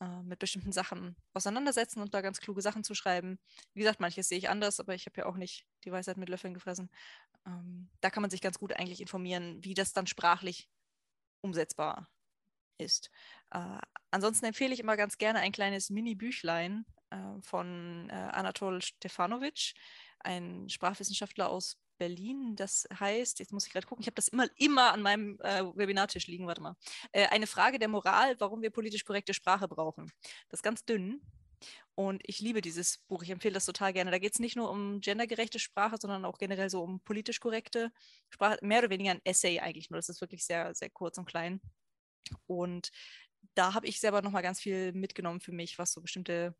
äh, mit bestimmten Sachen auseinandersetzen und da ganz kluge Sachen zu schreiben. Wie gesagt, manches sehe ich anders, aber ich habe ja auch nicht die Weisheit mit Löffeln gefressen. Ähm, da kann man sich ganz gut eigentlich informieren, wie das dann sprachlich umsetzbar ist. Äh, ansonsten empfehle ich immer ganz gerne ein kleines Mini-Büchlein äh, von äh, Anatol Stefanovic ein Sprachwissenschaftler aus Berlin. Das heißt, jetzt muss ich gerade gucken, ich habe das immer, immer an meinem äh, Webinartisch liegen, warte mal. Äh, eine Frage der Moral, warum wir politisch korrekte Sprache brauchen. Das ist ganz dünn. Und ich liebe dieses Buch, ich empfehle das total gerne. Da geht es nicht nur um gendergerechte Sprache, sondern auch generell so um politisch korrekte Sprache. Mehr oder weniger ein Essay eigentlich nur. Das ist wirklich sehr, sehr kurz und klein. Und da habe ich selber nochmal ganz viel mitgenommen für mich, was so bestimmte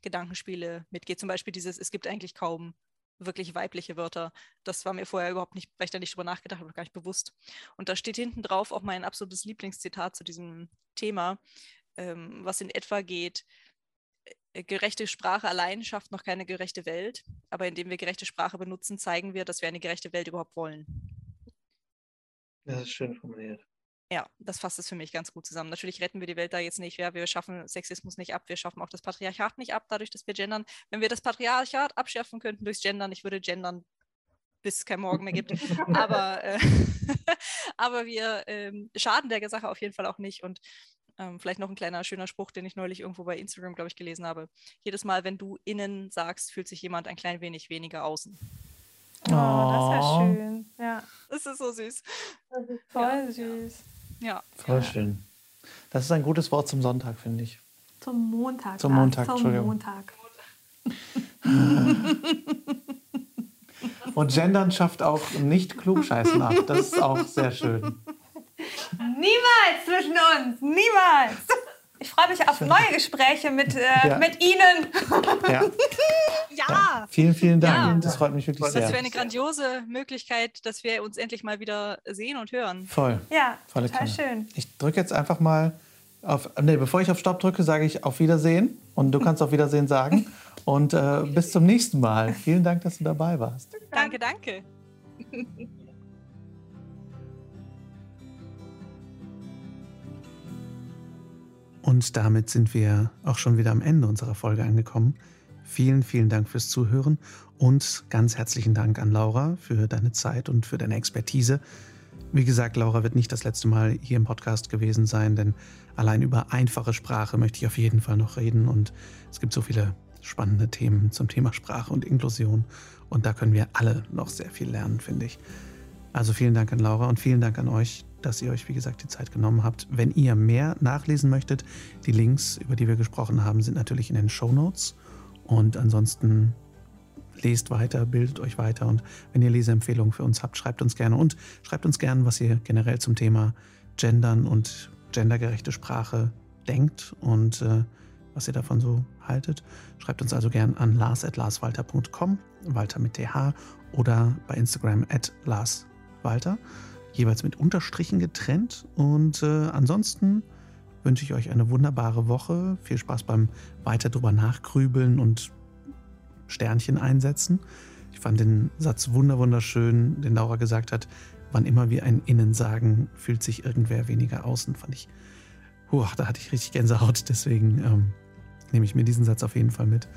Gedankenspiele mitgeht. Zum Beispiel dieses, es gibt eigentlich kaum wirklich weibliche Wörter. Das war mir vorher überhaupt nicht, weil ich da nicht drüber nachgedacht habe, gar nicht bewusst. Und da steht hinten drauf auch mein absolutes Lieblingszitat zu diesem Thema, ähm, was in etwa geht, äh, gerechte Sprache allein schafft noch keine gerechte Welt, aber indem wir gerechte Sprache benutzen, zeigen wir, dass wir eine gerechte Welt überhaupt wollen. Das ist schön formuliert. Ja, das fasst es für mich ganz gut zusammen. Natürlich retten wir die Welt da jetzt nicht. Ja, wir schaffen Sexismus nicht ab, wir schaffen auch das Patriarchat nicht ab, dadurch, dass wir gendern. Wenn wir das Patriarchat abschaffen könnten durchs Gendern, ich würde gendern, bis es kein Morgen mehr gibt. aber, äh, aber wir ähm, schaden der Sache auf jeden Fall auch nicht. Und ähm, vielleicht noch ein kleiner schöner Spruch, den ich neulich irgendwo bei Instagram, glaube ich, gelesen habe. Jedes Mal, wenn du innen sagst, fühlt sich jemand ein klein wenig weniger außen. Oh, das ist ja schön. Ja. Das ist so süß. Das ist voll ja. süß. Ja. Voll schön. Das ist ein gutes Wort zum Sonntag, finde ich. Zum Montag. Zum Montag, Zum Montag. Und Gendern schafft auch nicht Klugscheißen ab. Das ist auch sehr schön. Niemals zwischen uns. Niemals. Ich freue mich auf neue Gespräche mit, äh, ja. mit Ihnen. Ja. ja. Vielen, vielen Dank. Ja. Das freut mich wirklich das sehr. Das wäre eine grandiose Möglichkeit, dass wir uns endlich mal wieder sehen und hören. Voll. Ja, Volle total Kanne. schön. Ich drücke jetzt einfach mal auf. Nee, bevor ich auf Stopp drücke, sage ich auf Wiedersehen. Und du kannst auf Wiedersehen sagen. Und äh, bis zum nächsten Mal. Vielen Dank, dass du dabei warst. Danke, danke. Und damit sind wir auch schon wieder am Ende unserer Folge angekommen. Vielen, vielen Dank fürs Zuhören und ganz herzlichen Dank an Laura für deine Zeit und für deine Expertise. Wie gesagt, Laura wird nicht das letzte Mal hier im Podcast gewesen sein, denn allein über einfache Sprache möchte ich auf jeden Fall noch reden und es gibt so viele spannende Themen zum Thema Sprache und Inklusion und da können wir alle noch sehr viel lernen, finde ich. Also vielen Dank an Laura und vielen Dank an euch, dass ihr euch, wie gesagt, die Zeit genommen habt. Wenn ihr mehr nachlesen möchtet, die Links, über die wir gesprochen haben, sind natürlich in den Show Notes. Und ansonsten lest weiter, bildet euch weiter. Und wenn ihr Leseempfehlungen für uns habt, schreibt uns gerne. Und schreibt uns gerne, was ihr generell zum Thema Gendern und gendergerechte Sprache denkt und äh, was ihr davon so haltet. Schreibt uns also gerne an lars.larswalter.com, Walter mit TH, oder bei Instagram at larswalter jeweils mit Unterstrichen getrennt. Und äh, ansonsten wünsche ich euch eine wunderbare Woche. Viel Spaß beim weiter drüber nachgrübeln und Sternchen einsetzen. Ich fand den Satz wunderschön, den Laura gesagt hat, wann immer wir ein Innen sagen, fühlt sich irgendwer weniger außen, fand ich, huah, da hatte ich richtig Gänsehaut, deswegen ähm, nehme ich mir diesen Satz auf jeden Fall mit.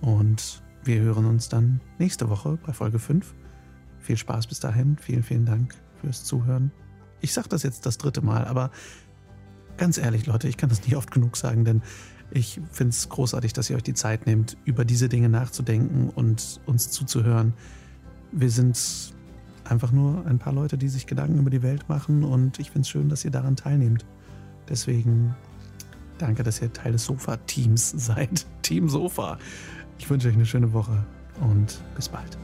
Und wir hören uns dann nächste Woche bei Folge 5. Viel Spaß bis dahin, vielen, vielen Dank fürs Zuhören. Ich sage das jetzt das dritte Mal, aber ganz ehrlich, Leute, ich kann das nicht oft genug sagen, denn ich finde es großartig, dass ihr euch die Zeit nehmt, über diese Dinge nachzudenken und uns zuzuhören. Wir sind einfach nur ein paar Leute, die sich Gedanken über die Welt machen und ich finde es schön, dass ihr daran teilnehmt. Deswegen danke, dass ihr Teil des Sofa-Teams seid. Team Sofa. Ich wünsche euch eine schöne Woche und bis bald.